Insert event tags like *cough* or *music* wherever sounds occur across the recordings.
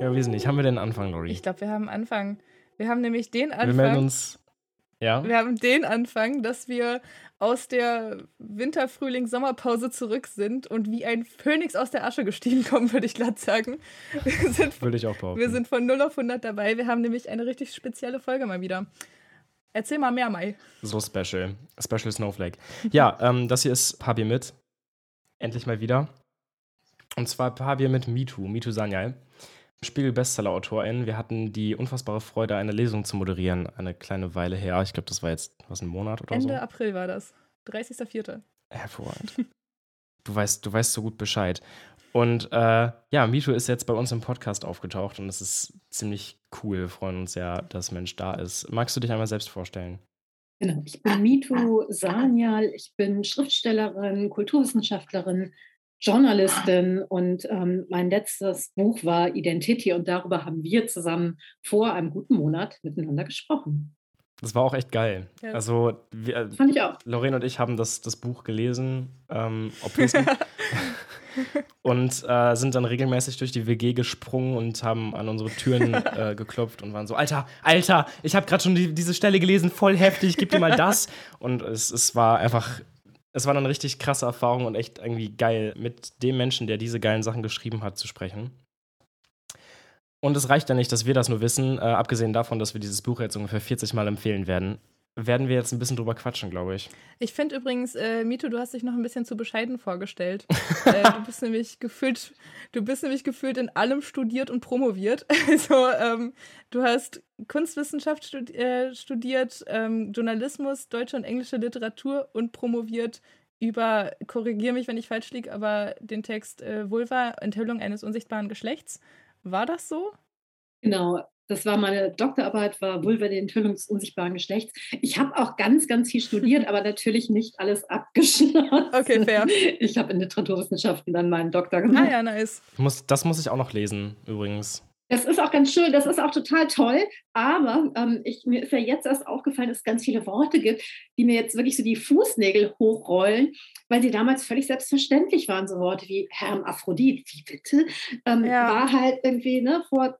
Ja, wir sind nicht. Haben wir den Anfang, Lori? Ich glaube, wir haben Anfang. Wir haben nämlich den Anfang. Wir melden uns. Ja. Wir haben den Anfang, dass wir aus der Winter-, Frühling-, Sommerpause zurück sind und wie ein Phönix aus der Asche gestiegen kommen, *laughs* würde ich glatt sagen. würde ich auch behaupten. Wir sind von 0 auf 100 dabei. Wir haben nämlich eine richtig spezielle Folge mal wieder. Erzähl mal mehr, Mai. So special. Special Snowflake. Ja, *laughs* ähm, das hier ist Papier mit. Endlich mal wieder. Und zwar Papier mit Mitu, Mitu Sanyal. Spiegel-Bestseller-Autorin. Wir hatten die unfassbare Freude, eine Lesung zu moderieren, eine kleine Weile her. Ich glaube, das war jetzt was ein Monat oder Ende so. Ende April war das. 30.04. Hervorragend. *laughs* du weißt, du weißt so gut Bescheid. Und äh, ja, Mito ist jetzt bei uns im Podcast aufgetaucht und es ist ziemlich cool. Wir freuen uns sehr, dass Mensch da ist. Magst du dich einmal selbst vorstellen? Genau, ich bin Mitu Sanyal, ich bin Schriftstellerin, Kulturwissenschaftlerin, Journalistin und ähm, mein letztes Buch war Identity und darüber haben wir zusammen vor einem guten Monat miteinander gesprochen. Das war auch echt geil. Ja. Also, wir, äh, fand ich auch. Lorraine und ich haben das, das Buch gelesen, ähm, *laughs* und äh, sind dann regelmäßig durch die WG gesprungen und haben an unsere Türen *laughs* äh, geklopft und waren so: Alter, Alter, ich habe gerade schon die, diese Stelle gelesen, voll heftig, gib dir mal das. *laughs* Und es, es war einfach es war eine richtig krasse Erfahrung und echt irgendwie geil, mit dem Menschen, der diese geilen Sachen geschrieben hat, zu sprechen. Und es reicht ja nicht, dass wir das nur wissen, äh, abgesehen davon, dass wir dieses Buch jetzt ungefähr 40 Mal empfehlen werden werden wir jetzt ein bisschen drüber quatschen, glaube ich. Ich finde übrigens, äh, Mito, du hast dich noch ein bisschen zu bescheiden vorgestellt. *laughs* äh, du bist nämlich gefühlt, du bist nämlich gefühlt in allem studiert und promoviert. *laughs* Also ähm, du hast Kunstwissenschaft studi äh, studiert, ähm, Journalismus, deutsche und englische Literatur und promoviert über, korrigiere mich, wenn ich falsch liege, aber den Text äh, Vulva, Enthüllung eines unsichtbaren Geschlechts. War das so? Genau, das war meine Doktorarbeit, war Vulva der Enthüllung des unsichtbaren Geschlechts. Ich habe auch ganz, ganz viel studiert, aber natürlich nicht alles abgeschlossen. Okay, fair. Ich habe in Literaturwissenschaften dann meinen Doktor gemacht. Ah ja, nice. Muss, das muss ich auch noch lesen, übrigens. Das ist auch ganz schön, das ist auch total toll. Aber ähm, ich, mir ist ja jetzt erst aufgefallen, dass es ganz viele Worte gibt, die mir jetzt wirklich so die Fußnägel hochrollen, weil sie damals völlig selbstverständlich waren. So Worte wie Hermaphrodit, wie bitte? Ähm, ja. War halt irgendwie ne, vor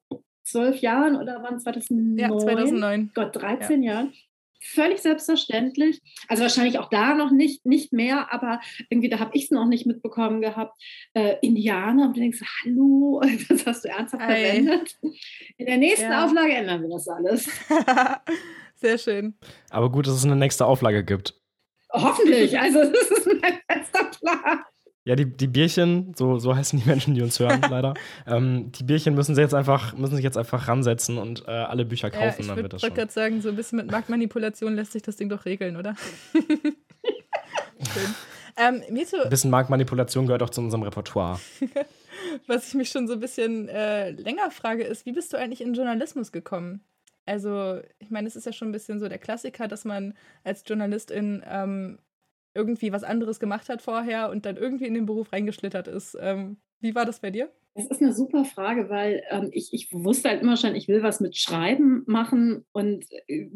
zwölf Jahren oder wann? 2009? Ja, 2009. Gott, 13 ja. Jahren. Völlig selbstverständlich. Also wahrscheinlich auch da noch nicht, nicht mehr, aber irgendwie da habe ich es noch nicht mitbekommen gehabt. Äh, Indianer, und du denkst, hallo, *laughs* das hast du ernsthaft Hi. verwendet. In der nächsten ja. Auflage ändern wir das alles. *laughs* Sehr schön. Aber gut, dass es eine nächste Auflage gibt. Hoffentlich. Also das ist mein bester Plan. Ja, die, die Bierchen, so, so heißen die Menschen, die uns hören, *laughs* leider. Ähm, die Bierchen müssen sich jetzt einfach, müssen sich jetzt einfach ransetzen und äh, alle Bücher kaufen. Ja, ich würde gerade sagen, so ein bisschen mit Marktmanipulation lässt sich das Ding doch regeln, oder? *laughs* Schön. Ähm, ein bisschen Marktmanipulation gehört auch zu unserem Repertoire. *laughs* Was ich mich schon so ein bisschen äh, länger frage, ist, wie bist du eigentlich in Journalismus gekommen? Also, ich meine, es ist ja schon ein bisschen so der Klassiker, dass man als Journalistin ähm, irgendwie was anderes gemacht hat vorher und dann irgendwie in den Beruf reingeschlittert ist. Ähm, wie war das bei dir? Das ist eine super Frage, weil ähm, ich, ich wusste halt immer schon, ich will was mit Schreiben machen und äh,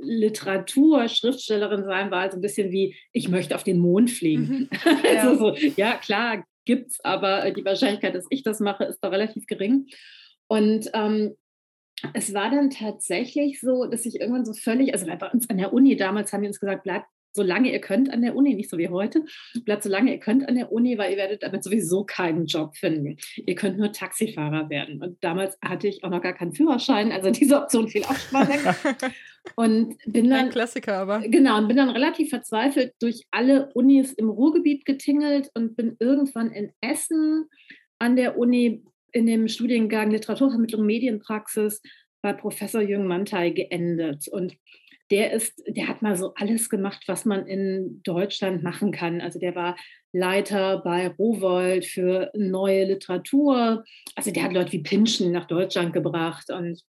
Literatur, Schriftstellerin sein war halt so ein bisschen wie, ich möchte auf den Mond fliegen. Mhm. *laughs* Ja. also so, ja, klar, gibt's, aber die Wahrscheinlichkeit, dass ich das mache, ist da relativ gering. Und ähm, es war dann tatsächlich so, dass ich irgendwann so völlig, also bei uns an der Uni damals haben die uns gesagt, bleib solange ihr könnt an der Uni, nicht so wie heute, bleibt solange ihr könnt an der Uni, weil ihr werdet damit sowieso keinen Job finden. Ihr könnt nur Taxifahrer werden. Und damals hatte ich auch noch gar keinen Führerschein, also *laughs* diese Option fiel auch schon weg. *laughs* Und bin dann. Ein Klassiker, aber. Genau, und bin dann relativ verzweifelt durch alle Unis im Ruhrgebiet getingelt und bin irgendwann in Essen an der Uni in dem Studiengang Literaturvermittlung Medienpraxis bei Professor Jürgen Mantei geendet. Und der ist, der hat mal so alles gemacht, was man in Deutschland machen kann. Also der war Leiter bei Rowold für neue Literatur. Also der hat Leute wie Pinschen nach Deutschland gebracht und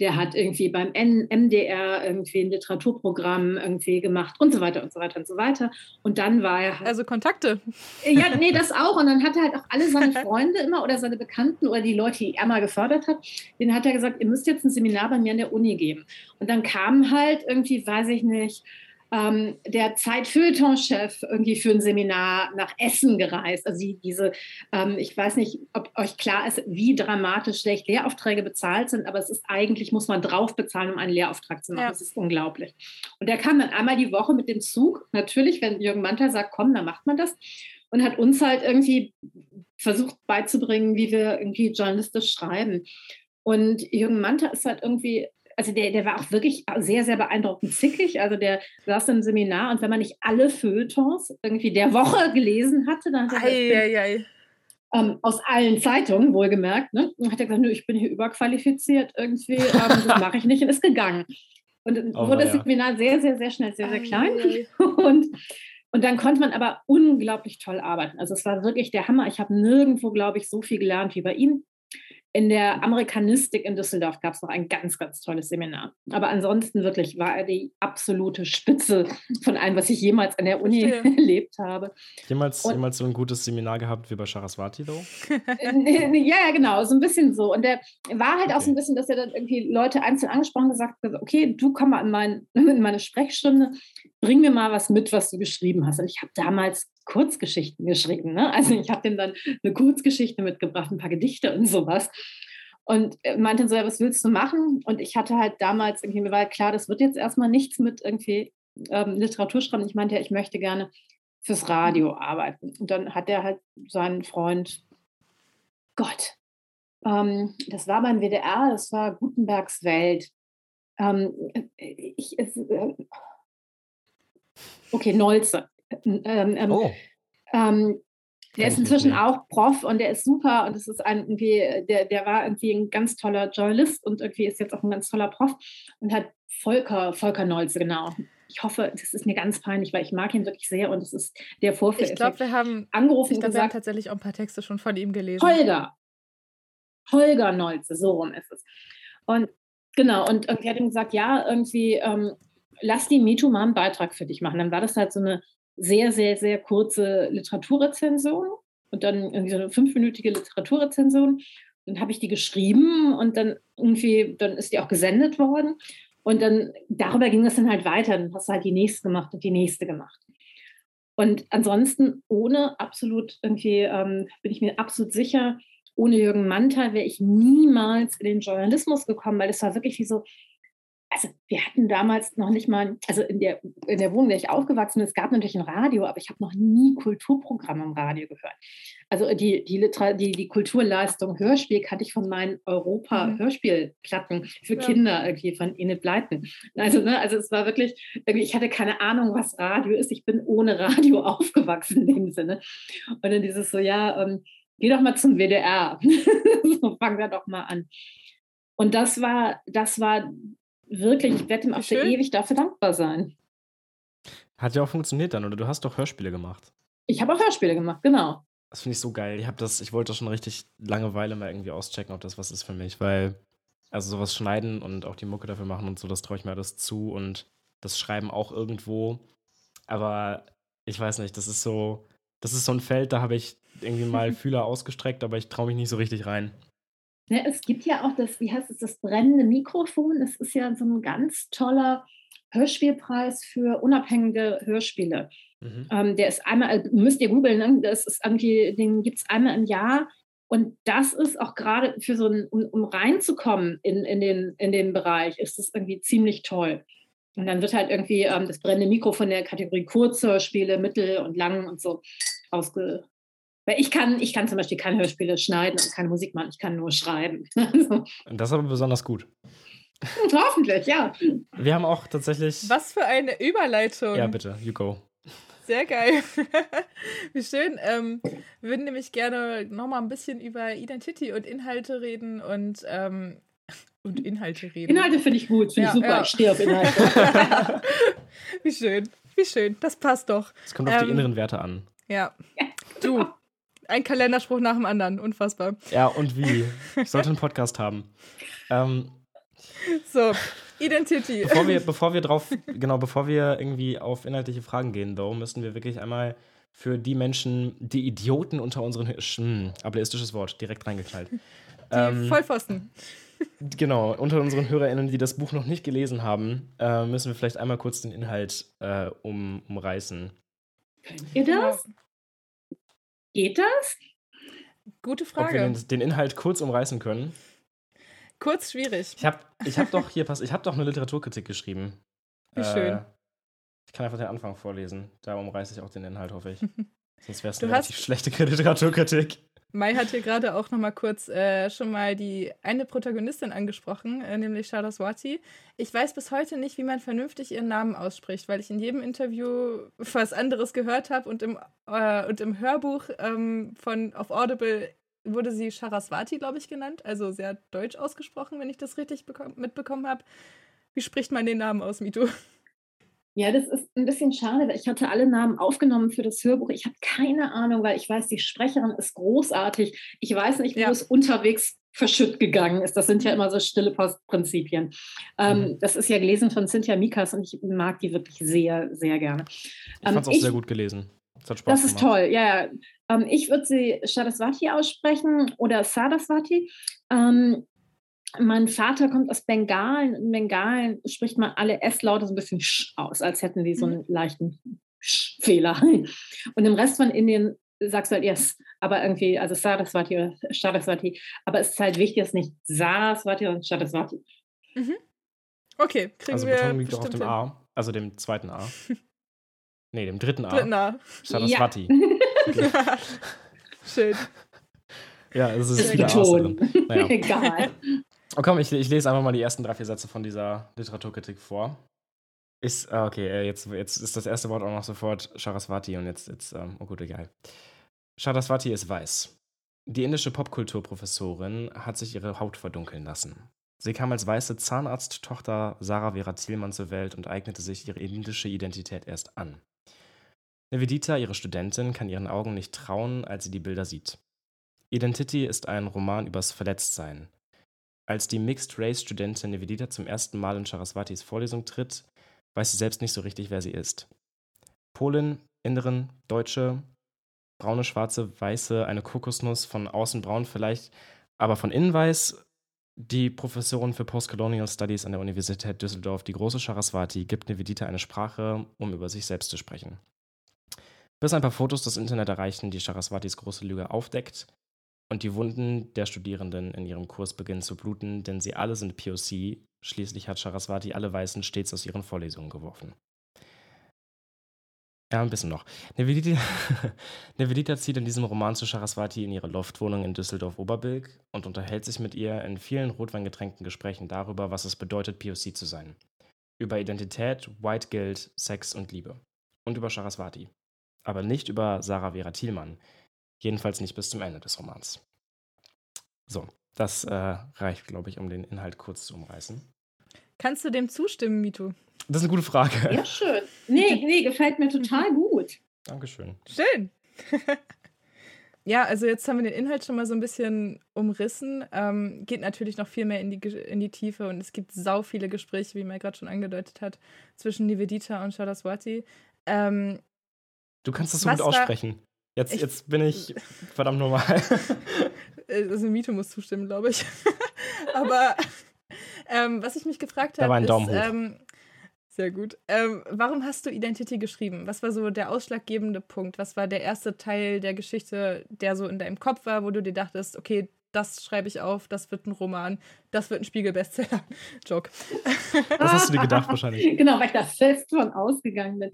der hat irgendwie beim MDR irgendwie ein Literaturprogramm irgendwie gemacht und so weiter und so weiter und so weiter. Und dann war er halt, Also Kontakte. Ja, nee, das auch. Und dann hat er halt auch alle seine *laughs* Freunde immer oder seine Bekannten oder die Leute, die er mal gefördert hat, denen hat er gesagt, ihr müsst jetzt ein Seminar bei mir an der Uni geben. Und dann kamen halt irgendwie, weiß ich nicht, ähm, der Zeit-Feuilleton-Chef irgendwie für ein Seminar nach Essen gereist. Also die, diese, ähm, ich weiß nicht, ob euch klar ist, wie dramatisch schlecht Lehraufträge bezahlt sind, aber es ist eigentlich, muss man drauf bezahlen, um einen Lehrauftrag zu machen. Ja. Das ist unglaublich. Und der kam dann einmal die Woche mit dem Zug. Natürlich, wenn Jürgen Mantel sagt, komm, dann macht man das. Und hat uns halt irgendwie versucht beizubringen, wie wir irgendwie journalistisch schreiben. Und Jürgen Manter ist halt irgendwie also der, der war auch wirklich sehr, sehr beeindruckend zickig. Also der saß im Seminar und wenn man nicht alle Feuilletons irgendwie der Woche gelesen hatte, dann hat er ähm, aus allen Zeitungen, wohlgemerkt, ne, hat er gesagt, nö, ich bin hier überqualifiziert irgendwie, ähm, das mache ich nicht und ist gegangen. Und dann oh, wurde das ja. Seminar sehr, sehr, sehr schnell, sehr, sehr klein. *laughs* Und, und dann konnte man aber unglaublich toll arbeiten. Also es war wirklich der Hammer. Ich habe nirgendwo, glaube ich, so viel gelernt wie bei ihm. In der Amerikanistik in Düsseldorf gab es noch ein ganz, ganz tolles Seminar. Aber ansonsten wirklich war er die absolute Spitze von allem, was ich jemals an der Uni Verstehe. *laughs* erlebt habe. Jemals, Und, jemals so ein gutes Seminar gehabt wie bei Saraswati, though? ja, ja, genau, so ein bisschen so. Und der war halt okay. auch so ein bisschen, dass er dann irgendwie Leute einzeln angesprochen und gesagt hat, okay, du komm mal in, mein, *laughs* in meine Sprechstunde, bring mir mal was mit, was du geschrieben hast. Und ich habe damals Kurzgeschichten geschrieben. Ne? Also ich habe dem dann eine Kurzgeschichte mitgebracht, ein paar Gedichte und sowas. Und meinte so, ja, was willst du machen? Und ich hatte halt damals, irgendwie, mir war klar, das wird jetzt erstmal nichts mit irgendwie ähm, Literatur schreiben. Ich meinte ja, ich möchte gerne fürs Radio arbeiten. Und dann hat er halt seinen Freund, Gott, ähm, das war beim WDR, das war Gutenbergs Welt. Ähm, ich, äh, okay, Nolze. Ähm, ähm, oh. Ähm, der ist inzwischen auch Prof und der ist super und es ist ein, irgendwie, der, der war irgendwie ein ganz toller Journalist und irgendwie ist jetzt auch ein ganz toller Prof und hat Volker, Volker Nolze, genau. Ich hoffe, das ist mir ganz peinlich, weil ich mag ihn wirklich sehr und es ist der Vorführ. Ich glaube, wir haben angerufen ich glaub, und gesagt, wir haben tatsächlich auch ein paar Texte schon von ihm gelesen. Holger. Holger Nolze, so rum ist es. Und genau, und irgendwie hat ihm gesagt, ja, irgendwie, ähm, lass die MeToo mal einen Beitrag für dich machen. Dann war das halt so eine sehr, sehr, sehr kurze Literaturrezension und dann irgendwie so eine fünfminütige Literaturrezension. Dann habe ich die geschrieben und dann irgendwie, dann ist die auch gesendet worden. Und dann darüber ging das dann halt weiter. Dann hast du halt die nächste gemacht und die nächste gemacht. Und ansonsten ohne absolut irgendwie, ähm, bin ich mir absolut sicher, ohne Jürgen Manta wäre ich niemals in den Journalismus gekommen, weil es war wirklich wie so, also wir hatten damals noch nicht mal, also in der, in der Wohnung, in der ich aufgewachsen bin, es gab natürlich ein Radio, aber ich habe noch nie Kulturprogramme im Radio gehört. Also die, die, Liter die, die Kulturleistung Hörspiel kannte ich von meinen Europa-Hörspielplatten mhm. für. Kinder irgendwie von Enid Bleiten. Also, ne, also es war wirklich, ich hatte keine Ahnung, was Radio ist. Ich bin ohne Radio *laughs* aufgewachsen in dem Sinne. Und dann dieses so, ja, ähm, geh doch mal zum WDR. *laughs* so, fang da doch mal an. Und das war, das war wirklich, ich werde ihm auch für ewig dafür dankbar sein. Hat ja auch funktioniert dann, oder? Du hast doch Hörspiele gemacht. Ich habe auch Hörspiele gemacht, genau. Das finde ich so geil. Ich habe das, ich wollte das schon richtig Langeweile mal irgendwie auschecken, ob das was ist für mich, weil, also sowas schneiden und auch die Mucke dafür machen und so, das traue ich mir alles zu und das Schreiben auch irgendwo. Aber ich weiß nicht, das ist so, das ist so ein Feld, da habe ich irgendwie mal *laughs* Fühler ausgestreckt, aber ich traue mich nicht so richtig rein. Ne, es gibt ja auch das, wie heißt es, das brennende Mikrofon. Das ist ja so ein ganz toller Hörspielpreis für unabhängige Hörspiele. Mhm. Ähm, der ist einmal, äh, müsst ihr googeln, ne? das ist irgendwie, den gibt es einmal im Jahr. Und das ist auch gerade für so ein, um, um reinzukommen in, in, den, in den Bereich, ist das irgendwie ziemlich toll. Und dann wird halt irgendwie ähm, das brennende Mikro von der Kategorie Kurzhörspiele, Mittel und Lang und so ausge, weil ich kann, ich kann zum Beispiel keine Hörspiele schneiden und keine Musik machen, ich kann nur schreiben. *laughs* und das ist aber besonders gut. Hoffentlich, ja. Wir haben auch tatsächlich. Was für eine Überleitung. Ja, bitte, you go. Sehr geil. *laughs* Wie schön. Ähm, wir würden nämlich gerne nochmal ein bisschen über Identity und Inhalte reden und, ähm, und Inhalte reden. Inhalte finde ich gut, finde ja, ich super. Ja. Ich stehe auf Inhalte. *laughs* Wie schön. Wie schön. Das passt doch. Es kommt auf die ähm, inneren Werte an. Ja. Du, ein Kalenderspruch nach dem anderen. Unfassbar. Ja, und wie? Ich sollte einen Podcast haben. Ähm, so, Identity. Bevor wir, bevor wir drauf, genau, bevor wir irgendwie auf inhaltliche Fragen gehen, though, müssen wir wirklich einmal für die Menschen, die Idioten unter unseren, hm, ableistisches Wort, direkt reingeknallt, Die ähm, Vollpfosten. Genau, unter unseren HörerInnen, die das Buch noch nicht gelesen haben, äh, müssen wir vielleicht einmal kurz den Inhalt äh, um, umreißen. Könnt ihr das? Geht das? Gute Frage. Ob wir den, den Inhalt kurz umreißen können. Kurz schwierig. Ich habe ich hab *laughs* doch hier, pass, ich habe doch eine Literaturkritik geschrieben. Wie äh, schön. Ich kann einfach den Anfang vorlesen. Da umreiße ich auch den Inhalt, hoffe ich. *laughs* Sonst wäre es eine relativ schlechte Literaturkritik. Mai hat hier gerade auch noch mal kurz äh, schon mal die eine Protagonistin angesprochen, äh, nämlich Saraswati. Ich weiß bis heute nicht, wie man vernünftig ihren Namen ausspricht, weil ich in jedem Interview was anderes gehört habe und im, äh, und im Hörbuch ähm, von auf Audible wurde sie Saraswati, glaube ich, genannt, also sehr deutsch ausgesprochen, wenn ich das richtig mitbekommen habe. Wie spricht man den Namen aus, Mito? Ja, das ist ein bisschen schade, weil ich hatte alle Namen aufgenommen für das Hörbuch. Ich habe keine Ahnung, weil ich weiß, die Sprecherin ist großartig. Ich weiß nicht, wo ja. es unterwegs verschütt gegangen ist. Das sind ja immer so stille Postprinzipien. Ähm, mhm. das ist ja gelesen von Cynthia Mikas und ich mag die wirklich sehr, sehr gerne. Ich fand es ähm, auch sehr gut gelesen. Das, hat Spaß das ist toll, ja. Ähm, ich würde sie Shadaswati aussprechen oder Sadaswati. Ähm, mein Vater kommt aus Bengalen. In Bengalen spricht man alle S-Laute so ein bisschen sch aus, als hätten die so einen mhm. leichten Fehler. *laughs* Und im Rest von Indien sagst du halt yes, aber irgendwie, also Saraswati oder Saraswati. Aber es ist halt wichtig, dass nicht Saraswati und Saraswati. Mhm. Okay, kriegen also wir. Also Betonung liegt auch auf dem A, also dem zweiten A. *laughs* nee, dem dritten A. Dritten A. Saraswati. Ja. *laughs* Schön. Ja, es ist, ist wieder Ton. Naja. Egal. Oh komm, ich, ich lese einfach mal die ersten drei, vier Sätze von dieser Literaturkritik vor. Ist, ah, okay, äh, jetzt, jetzt ist das erste Wort auch noch sofort Saraswati und jetzt, jetzt ähm, oh gut, egal. Saraswati ist weiß. Die indische Popkulturprofessorin hat sich ihre Haut verdunkeln lassen. Sie kam als weiße Zahnarzttochter Sarah Vera Thielmann zur Welt und eignete sich ihre indische Identität erst an. Nivedita, ihre Studentin, kann ihren Augen nicht trauen, als sie die Bilder sieht. Identity ist ein Roman übers Verletztsein, als die Mixed-Race-Studentin Nivedita zum ersten Mal in Saraswatis Vorlesung tritt, weiß sie selbst nicht so richtig, wer sie ist. Polin, Inderin, Deutsche, braune, schwarze, weiße, eine Kokosnuss, von außen braun vielleicht, aber von innen weiß. Die Professorin für Postcolonial Studies an der Universität Düsseldorf, die große Saraswati, gibt Nivedita eine Sprache, um über sich selbst zu sprechen. Bis ein paar Fotos das Internet erreichen, die Saraswatis große Lüge aufdeckt, und die Wunden der Studierenden in ihrem Kurs beginnen zu bluten, denn sie alle sind POC. Schließlich hat Saraswati alle Weißen stets aus ihren Vorlesungen geworfen. Ja, ein bisschen noch. Nevedita *laughs* zieht in diesem Roman zu Saraswati in ihre Loftwohnung in Düsseldorf-Oberbilk und unterhält sich mit ihr in vielen rotweingetränkten Gesprächen darüber, was es bedeutet, POC zu sein. Über Identität, White Guild, Sex und Liebe. Und über Saraswati. Aber nicht über Sarah Vera Thielmann, Jedenfalls nicht bis zum Ende des Romans. So, das äh, reicht, glaube ich, um den Inhalt kurz zu umreißen. Kannst du dem zustimmen, Mito? Das ist eine gute Frage. Ja, schön. Nee, *laughs* nee, gefällt mir total gut. Dankeschön. Schön. *laughs* ja, also jetzt haben wir den Inhalt schon mal so ein bisschen umrissen. Ähm, geht natürlich noch viel mehr in die, in die Tiefe und es gibt sau viele Gespräche, wie man gerade schon angedeutet hat, zwischen Nivedita und Shadaswati. Ähm, du kannst das so gut aussprechen. Jetzt, ich, jetzt bin ich *laughs* verdammt normal. *laughs* also Mito muss zustimmen, glaube ich. *laughs* Aber ähm, was ich mich gefragt habe, ist, ähm, sehr gut. Ähm, warum hast du Identity geschrieben? Was war so der ausschlaggebende Punkt? Was war der erste Teil der Geschichte, der so in deinem Kopf war, wo du dir dachtest, okay, das schreibe ich auf, das wird ein Roman, das wird ein Spiegel-Bestseller. *laughs* Joke. Was hast du dir gedacht wahrscheinlich? *laughs* Genau, weil ich da fest von ausgegangen bin.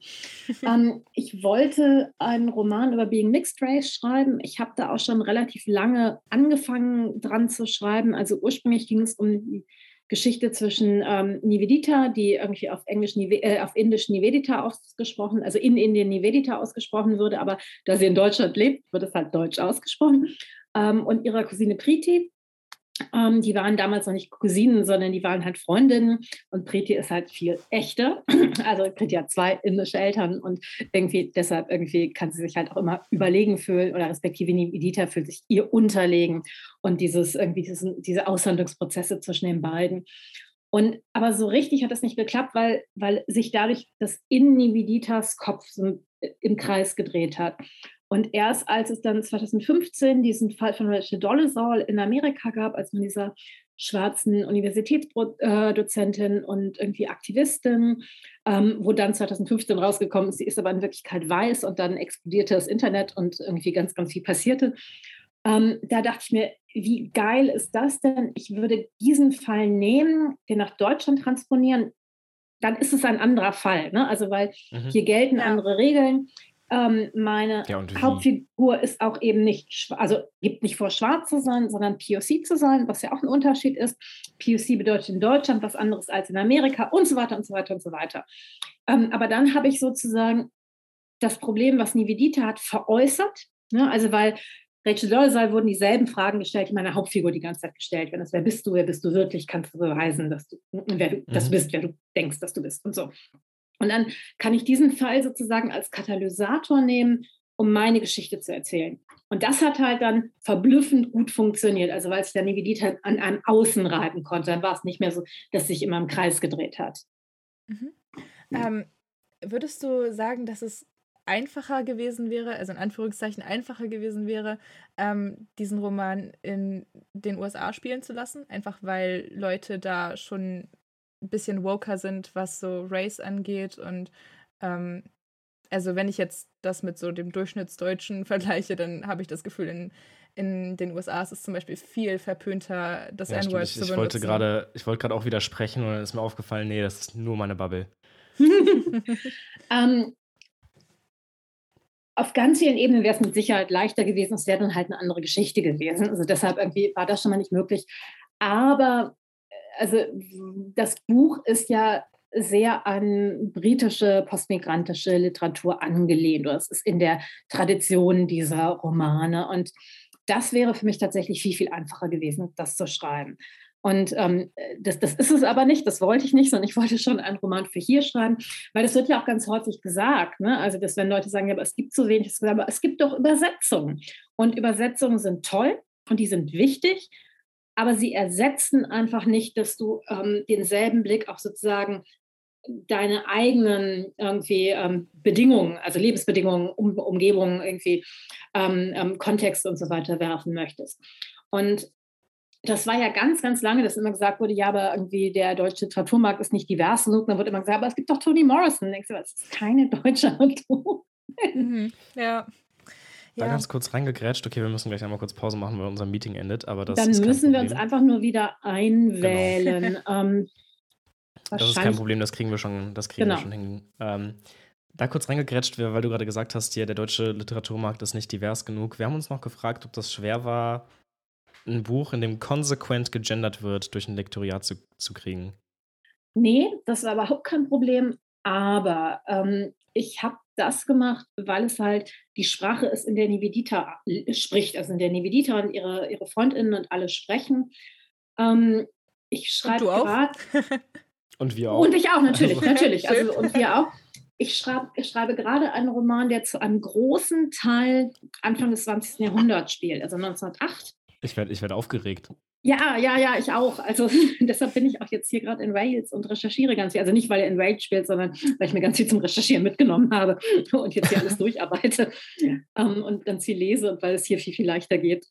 ähm, ich wollte einen Roman über Being Mixed Race schreiben. Ich habe da auch schon relativ lange angefangen dran zu schreiben. Also ursprünglich ging es um die Geschichte zwischen ähm, Nivedita, die irgendwie auf Englisch, äh, auf Indisch Nivedita ausgesprochen, also in Indien Nivedita ausgesprochen würde, aber da sie in Deutschland lebt, wird es halt deutsch ausgesprochen ähm, und ihrer Cousine Priti. Ähm, die waren damals noch nicht Cousinen, sondern die waren halt Freundinnen. Und Priti ist halt viel echter. *clears throat* Also Priti hat zwei indische Eltern und irgendwie deshalb irgendwie kann sie sich halt auch immer überlegen fühlen oder respektive Edita fühlt sich ihr unterlegen und dieses irgendwie diesen, diese Aushandlungsprozesse zwischen den beiden. Und aber so richtig hat das nicht geklappt, weil, weil sich dadurch das in Nividitas Kopf im Kreis gedreht hat. Und erst als es dann 2015 diesen Fall von Rachel Dolezal in Amerika gab, als man dieser schwarzen Universitätsdozentin und irgendwie Aktivistin, ähm, wo dann 2015 rausgekommen ist, sie ist aber in Wirklichkeit weiß und dann explodierte das Internet und irgendwie ganz, ganz viel passierte. Ähm, da dachte ich mir, wie geil ist das denn? Ich würde diesen Fall nehmen, den nach Deutschland transponieren, dann ist es ein anderer Fall. Ne? Also, weil mhm. hier gelten ja. andere Regeln. Ähm, meine ja, Hauptfigur ist auch eben nicht, also gibt nicht vor, schwarz zu sein, sondern POC zu sein, was ja auch ein Unterschied ist. POC bedeutet in Deutschland was anderes als in Amerika und so weiter und so weiter und so weiter. Ähm, aber dann habe ich sozusagen das Problem, was Nivedita hat, veräußert. Ne? Also, weil Rachel Dolezal wurden dieselben Fragen gestellt, die meine Hauptfigur die ganze Zeit gestellt wird. wer bist du, wer bist du wirklich, kannst du beweisen, dass du, wer du, mhm. dass du bist, wer du denkst, dass du bist und so. Und dann kann ich diesen Fall sozusagen als Katalysator nehmen, um meine Geschichte zu erzählen. Und das hat halt dann verblüffend gut funktioniert. Also weil es der halt an einem Außen reiten konnte. Dann war es nicht mehr so, dass sich immer im Kreis gedreht hat. Mhm. Ähm, würdest du sagen, dass es einfacher gewesen wäre, also in Anführungszeichen einfacher gewesen wäre, ähm, diesen Roman in den USA spielen zu lassen? Einfach weil Leute da schon ein bisschen woker sind, was so Race angeht. Und ähm, also wenn ich jetzt das mit so dem Durchschnittsdeutschen *laughs* vergleiche, dann habe ich das Gefühl, in, in den USA ist es zum Beispiel viel verpönter, das ja, N-Wort zu benutzen. Ich wollte gerade, ich wollte gerade auch widersprechen und dann ist mir aufgefallen, nee, das ist nur meine Bubble. *laughs* ähm, auf ganz vielen Ebenen wäre es mit Sicherheit leichter gewesen. Es wäre dann halt eine andere Geschichte gewesen. Also deshalb irgendwie war das schon mal nicht möglich. Aber also das Buch ist ja sehr an britische postmigrantische Literatur angelehnt. Das ist in der Tradition dieser Romane. Und das wäre für mich tatsächlich viel, viel einfacher gewesen, das zu schreiben. Und ähm, das, das ist es aber nicht, das wollte ich nicht, sondern ich wollte schon einen Roman für hier schreiben, weil das wird ja auch ganz häufig gesagt. Ne? Also, dass wenn Leute sagen, ja, aber es gibt so wenig, aber es gibt doch Übersetzungen. Und Übersetzungen sind toll und die sind wichtig, aber sie ersetzen einfach nicht, dass du ähm, denselben Blick auf sozusagen deine eigenen irgendwie ähm, Bedingungen, also Lebensbedingungen, um, Umgebungen, irgendwie ähm, ähm, Kontext und so weiter werfen möchtest. Und das war ja ganz, ganz lange, dass immer gesagt wurde, ja, aber irgendwie der deutsche Literaturmarkt ist nicht divers genug. Dann wurde immer gesagt, aber es gibt doch Toni Morrison. Denkst du, das ist keine deutsche Autor. Mhm, ja. Da ja. ganz kurz reingegrätscht. Okay, wir müssen gleich einmal kurz Pause machen, weil unser Meeting endet. Aber das Dann müssen wir uns einfach nur wieder einwählen. Genau. *laughs* Ähm, das ist kein Problem, das kriegen wir schon, das kriegen genau. wir schon hin. Ähm, da kurz reingegrätscht, weil du gerade gesagt hast, hier, der deutsche Literaturmarkt ist nicht divers genug. Wir haben uns noch gefragt, ob das schwer war, ein Buch, in dem konsequent gegendert wird, durch ein Lektoriat zu, zu kriegen. Nee, das war überhaupt kein Problem. Aber ähm, ich habe das gemacht, weil es halt die Sprache ist, in der Nivedita spricht, also in der Nivedita und ihre, ihre Freundinnen und alle sprechen. Ähm, ich schreibe gerade. *laughs* und wir auch. Und ich auch, natürlich, *laughs* natürlich. Also, und wir auch. Ich, schreib, ich schreibe gerade einen Roman, der zu einem großen Teil Anfang des 20. Jahrhunderts spielt, also 1908. Ich werde ich werd aufgeregt. Ja, ja, ja, ich auch. Also *laughs* deshalb bin ich auch jetzt hier gerade in Wales und recherchiere ganz viel. Also nicht, weil er in Wales spielt, sondern weil ich mir ganz viel zum Recherchieren mitgenommen habe *laughs* und jetzt hier alles *laughs* durcharbeite ähm, und ganz viel lese und weil es hier viel, viel leichter geht.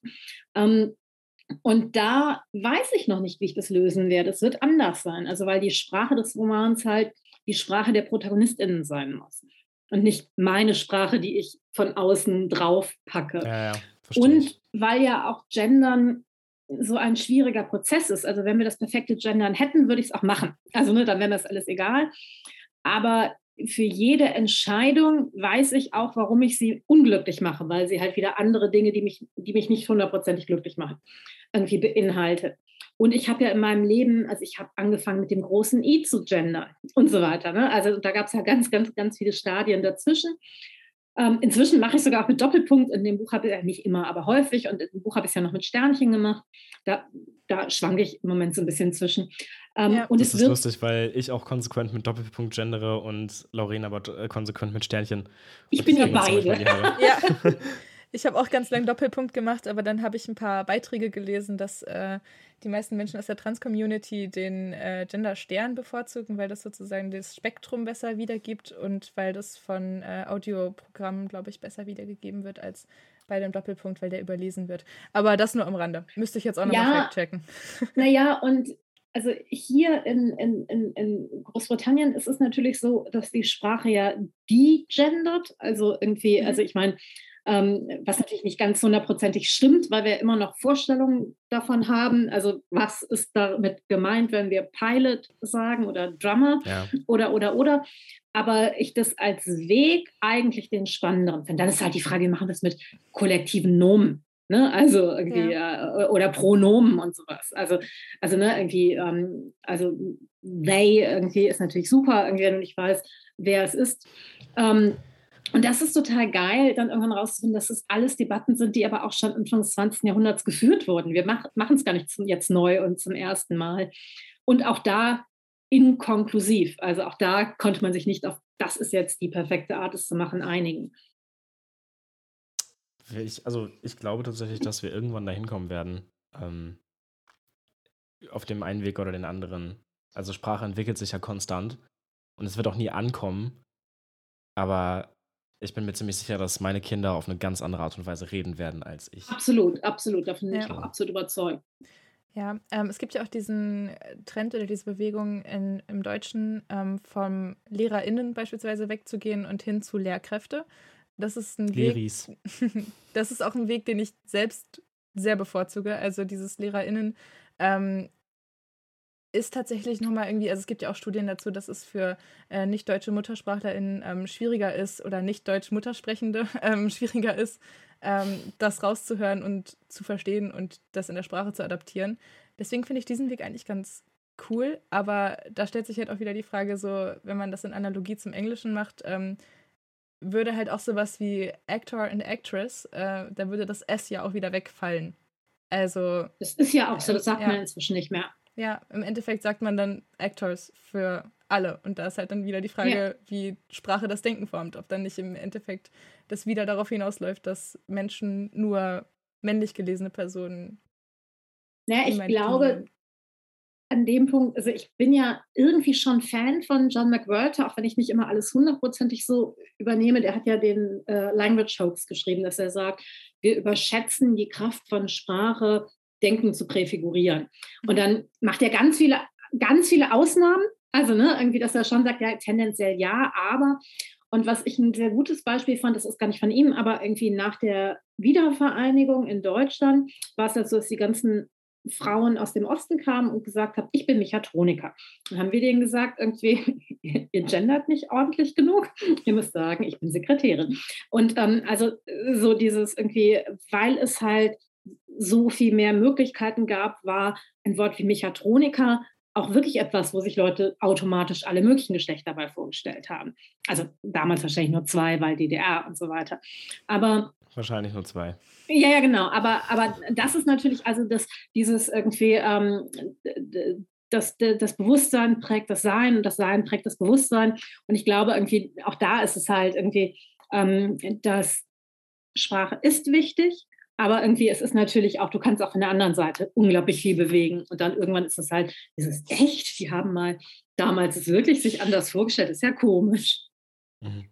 Ähm, und da weiß ich noch nicht, wie ich das lösen werde. Es wird anders sein. Also weil die Sprache des Romans halt die Sprache der ProtagonistInnen sein muss. Und nicht meine Sprache, die ich von außen drauf packe. Ja, ja, und weil ja auch Gendern so ein schwieriger Prozess ist. Also wenn wir das perfekte Gendern hätten, würde ich es auch machen. Also ne, dann wäre das alles egal. Aber für jede Entscheidung weiß ich auch, warum ich sie unglücklich mache, weil sie halt wieder andere Dinge, die mich, die mich nicht hundertprozentig glücklich machen, irgendwie beinhaltet. Und ich habe ja in meinem Leben, also ich habe angefangen mit dem großen I zu gendern und so weiter. Ne? Also da gab es ja ganz, ganz, ganz viele Stadien dazwischen. Ähm, inzwischen mache ich sogar auch mit Doppelpunkt. In dem Buch habe ich ja nicht immer, aber häufig. Und im Buch habe ich es ja noch mit Sternchen gemacht. Da, da schwanke ich im Moment so ein bisschen zwischen. Ähm, ja. und das ist lustig, weil ich auch konsequent mit Doppelpunkt gendere und Lauren aber äh, konsequent mit Sternchen. Ich bin ja beide. *laughs* *laughs* ja. Ich habe auch ganz lang Doppelpunkt gemacht, aber dann habe ich ein paar Beiträge gelesen, dass äh, die meisten Menschen aus der Trans-Community den äh, Gender-Stern bevorzugen, weil das sozusagen das Spektrum besser wiedergibt und weil das von äh, Audioprogrammen, glaube ich, besser wiedergegeben wird als bei dem Doppelpunkt, weil der überlesen wird. Aber das nur am Rande. Müsste ich jetzt auch nochmal ja, fact-checken. *laughs* Naja, und also hier in, in, in, Großbritannien ist es natürlich so, dass die Sprache ja degendert. Also irgendwie, mhm. also ich meine, was natürlich nicht ganz hundertprozentig stimmt, weil wir immer noch Vorstellungen davon haben. Also was ist damit gemeint, wenn wir Pilot sagen oder Drummer ja. oder oder oder. Aber ich das als Weg eigentlich den spannenderen finde. Dann ist halt die Frage, wie machen wir das mit kollektiven Nomen? Ne? Also irgendwie, ja. äh, oder Pronomen und sowas. Also, also ne, irgendwie, ähm, also they irgendwie ist natürlich super, irgendwie, wenn du nicht weißt, wer es ist. Ähm, und das ist total geil, dann irgendwann rauszufinden, dass es alles Debatten sind, die aber auch schon Anfang des 20. Jahrhunderts geführt wurden. Wir mach, machen es gar nicht zum, jetzt neu und zum ersten Mal. Und auch da inkonklusiv. Also auch da konnte man sich nicht auf, das ist jetzt die perfekte Art, es zu machen, einigen. Ich, also ich glaube tatsächlich, dass wir irgendwann dahin kommen werden. Ähm, auf dem einen Weg oder den anderen. Also Sprache entwickelt sich ja konstant und es wird auch nie ankommen. Aber ich bin mir ziemlich sicher, dass meine Kinder auf eine ganz andere Art und Weise reden werden als ich. Absolut, absolut. Davon bin ja. ich auch absolut überzeugt. Ja, ähm, es gibt ja auch diesen Trend oder diese Bewegung in, im Deutschen ähm, vom LehrerInnen beispielsweise wegzugehen und hin zu Lehrkräfte. Das ist ein Leris. Weg. *laughs* das ist auch ein Weg, den ich selbst sehr bevorzuge. Also dieses LehrerInnen ähm, ist tatsächlich nochmal irgendwie, also es gibt ja auch Studien dazu, dass es für äh, nicht-deutsche MuttersprachlerInnen ähm, schwieriger ist oder nicht-deutsch Muttersprechende *laughs* ähm, schwieriger ist, ähm, das rauszuhören und zu verstehen und das in der Sprache zu adaptieren. Deswegen finde ich diesen Weg eigentlich ganz cool, aber da stellt sich halt auch wieder die Frage, so, wenn man das in Analogie zum Englischen macht, ähm, würde halt auch sowas wie Actor und Actress, äh, da würde das S ja auch wieder wegfallen. Also. Das ist ja auch so, das sagt ja. man inzwischen nicht mehr. Ja, im Endeffekt sagt man dann Actors für alle. Und da ist halt dann wieder die Frage, ja. wie Sprache das Denken formt. Ob dann nicht im Endeffekt das wieder darauf hinausläuft, dass Menschen nur männlich gelesene Personen. Ja, ich glaube, an dem Punkt, also ich bin ja irgendwie schon Fan von John McWhirter, auch wenn ich nicht immer alles hundertprozentig so übernehme. Der hat ja den äh, Language Hoax geschrieben, dass er sagt, wir überschätzen die Kraft von Sprache Denken zu präfigurieren. Und mhm. dann macht er ganz viele, ganz viele Ausnahmen. Also, ne, irgendwie, dass er schon sagt, ja, tendenziell ja, aber. Und was ich ein sehr gutes Beispiel fand, das ist gar nicht von ihm, aber irgendwie nach der Wiedervereinigung in Deutschland war es ja so, dass die ganzen Frauen aus dem Osten kamen und gesagt haben, ich bin Mechatroniker. Dann haben wir denen gesagt, irgendwie, *laughs* ihr gendert nicht ordentlich genug. Ihr müsst sagen, ich bin Sekretärin. Und ähm, also so dieses irgendwie, weil es halt so viel mehr Möglichkeiten gab, war ein Wort wie Mechatroniker auch wirklich etwas, wo sich Leute automatisch alle möglichen Geschlechter dabei vorgestellt haben. Also damals wahrscheinlich nur zwei, weil DDR und so weiter. Aber wahrscheinlich nur zwei. Ja, ja, genau. Aber, aber das ist natürlich, also das, dieses irgendwie, ähm, das, das Bewusstsein prägt das Sein und das Sein prägt das Bewusstsein. Und ich glaube irgendwie, auch da ist es halt irgendwie, ähm, dass Sprache ist wichtig, aber irgendwie, es ist natürlich auch, du kannst auch von der anderen Seite unglaublich viel bewegen. Und dann irgendwann ist es halt, ist es echt, die haben mal damals es wirklich sich anders vorgestellt. ist ja komisch. Mhm.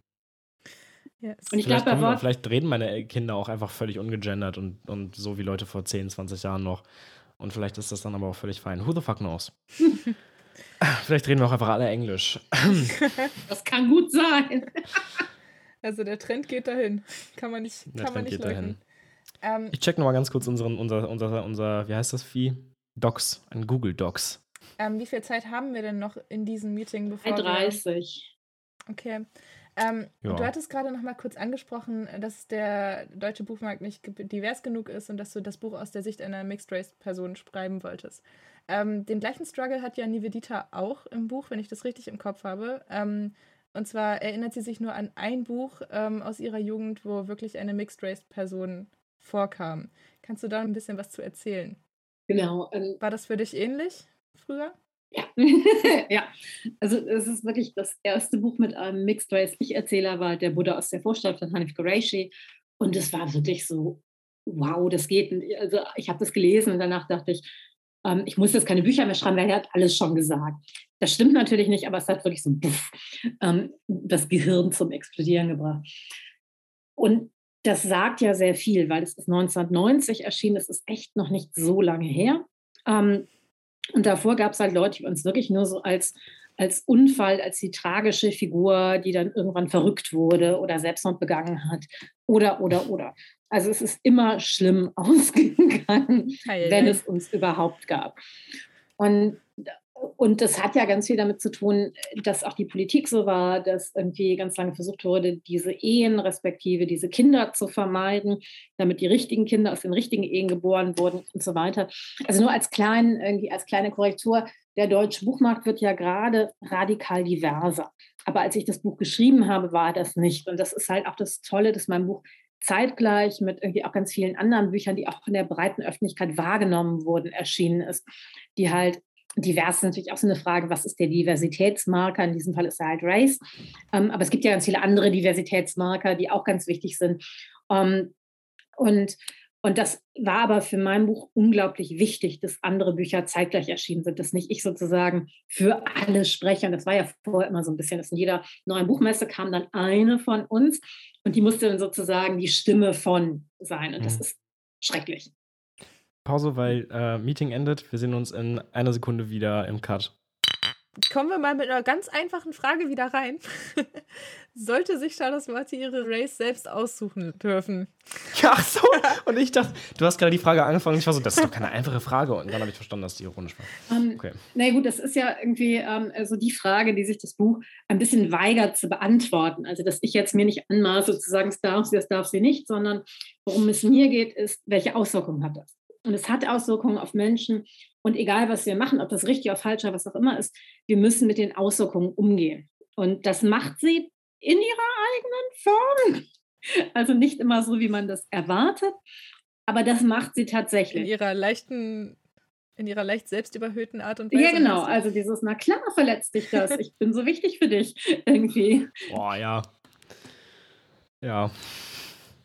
Yes. Und ich glaube, vielleicht reden meine Kinder auch einfach völlig ungegendert und, und so wie Leute vor 10, 20 Jahren noch. Und vielleicht ist das dann aber auch völlig fein. Who the fuck knows? *laughs* vielleicht reden wir auch einfach alle Englisch. *laughs* das kann gut sein. Also der Trend geht dahin. Kann man nicht, der kann Trend man nicht leugnen. Dahin. Ähm, ich check nochmal ganz kurz unseren, unser, unser, unser, wie heißt das Vieh? Docs, ein Google Docs. Ähm, wie viel Zeit haben wir denn noch in diesem Meeting? Bevor 30. Wir... Okay. Ähm, ja. Du hattest gerade noch mal kurz angesprochen, dass der deutsche Buchmarkt nicht divers genug ist und dass du das Buch aus der Sicht einer Mixed-Race-Person schreiben wolltest. Ähm, den gleichen Struggle hat ja Nivedita auch im Buch, wenn ich das richtig im Kopf habe. Ähm, und zwar erinnert sie sich nur an ein Buch ähm, aus ihrer Jugend, wo wirklich eine Mixed-Race-Person vorkam. Kannst du da ein bisschen was zu erzählen? Genau. Ähm, War das für dich ähnlich früher? Ja. *laughs* ja, also es ist wirklich das erste Buch mit einem Mixed Race Ich-Erzähler war Der Buddha aus der Vorstadt von Hanif Qureshi. Und es war wirklich so, wow, das geht. Also ich habe das gelesen und danach dachte ich, ähm, ich muss jetzt keine Bücher mehr schreiben, weil er hat alles schon gesagt. Das stimmt natürlich nicht, aber es hat wirklich so puff, ähm, das Gehirn zum Explodieren gebracht. Und das sagt ja sehr viel, weil es ist 1990 erschienen, das ist echt noch nicht so lange her. Ähm, und davor gab es halt Leute, die uns wirklich nur so als, als Unfall, als die tragische Figur, die dann irgendwann verrückt wurde oder Selbstmord begangen hat. Oder, oder, oder. Also es ist immer schlimm *laughs* ausgegangen, Heil. wenn es uns überhaupt gab. Und und das hat ja ganz viel damit zu tun, dass auch die Politik so war, dass irgendwie ganz lange versucht wurde, diese Ehen respektive diese Kinder zu vermeiden, damit die richtigen Kinder aus den richtigen Ehen geboren wurden und so weiter. Also nur als, klein, irgendwie als kleine Korrektur, der deutsche Buchmarkt wird ja gerade radikal diverser. Aber als ich das Buch geschrieben habe, war das nicht. Und das ist halt auch das Tolle, dass mein Buch zeitgleich mit irgendwie auch ganz vielen anderen Büchern, die auch von der breiten Öffentlichkeit wahrgenommen wurden, erschienen ist, die halt divers ist natürlich auch so eine Frage, was ist der Diversitätsmarker? In diesem Fall ist er halt Race. Ähm, aber es gibt ja ganz viele andere Diversitätsmarker, die auch ganz wichtig sind. Ähm, und, und das war aber für mein Buch unglaublich wichtig, dass andere Bücher zeitgleich erschienen sind, dass nicht ich sozusagen für alle spreche. Und das war ja vorher immer so ein bisschen, dass in jeder neuen Buchmesse kam dann eine von uns und die musste dann sozusagen die Stimme von sein. Und das mhm. ist schrecklich. Pause, weil äh, Meeting endet. Wir sehen uns in einer Sekunde wieder im Cut. Kommen wir mal mit einer ganz einfachen Frage wieder rein. *laughs* Sollte sich Charlotte Marty ihre Race selbst aussuchen dürfen? Ja, ach so. *laughs* Und ich dachte, du hast gerade die Frage angefangen. Ich war so, das ist doch keine einfache Frage. Und dann habe ich verstanden, dass die ironisch war. Um, ähm, okay. Na gut, das ist ja irgendwie ähm, so die Frage, die sich das Buch ein bisschen weigert zu beantworten. Also, dass ich jetzt mir nicht anmaße zu sagen, es darf sie, es darf sie nicht, sondern worum es mir geht, ist, welche Auswirkungen hat das? Und es hat Auswirkungen auf Menschen. Und egal, was wir machen, ob das richtig oder falsch oder was auch immer ist, wir müssen mit den Auswirkungen umgehen. Und das macht sie in ihrer eigenen Form. *laughs* Also nicht immer so, wie man das erwartet, aber das macht sie tatsächlich. In ihrer leichten, in ihrer leicht selbstüberhöhten Art und Weise. Ja, genau. Also dieses, na klar, verletzt dich das. Ich bin so wichtig für dich. *laughs* Irgendwie. Boah, ja. Ja.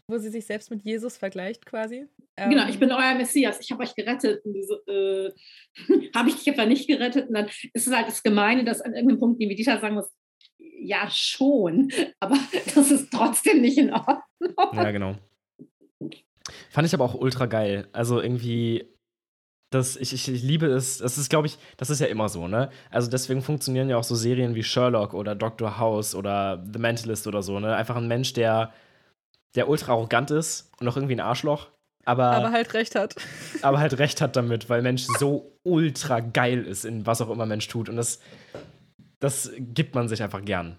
Wo sie sich selbst mit Jesus vergleicht, quasi. Genau, ich ähm. bin euer Messias, ich habe euch gerettet. Äh, *laughs* habe ich dich etwa nicht gerettet? Und dann ist es halt das Gemeine, dass an irgendeinem Punkt die Medita sagen muss, ja schon, *laughs* aber das ist trotzdem nicht in Ordnung. Ja, genau. Fand ich aber auch ultra geil. Also irgendwie, das, ich, ich, ich liebe es, das ist, glaube ich, das ist ja immer so, ne? Also deswegen funktionieren ja auch so Serien wie Sherlock oder Doctor House oder The Mentalist oder so, ne? Einfach ein Mensch, der, der ultra arrogant ist und auch irgendwie ein Arschloch, aber, aber halt recht hat. *laughs* Aber halt recht hat damit, weil Mensch so ultra geil ist in was auch immer Mensch tut. Und das, das gibt man sich einfach gern.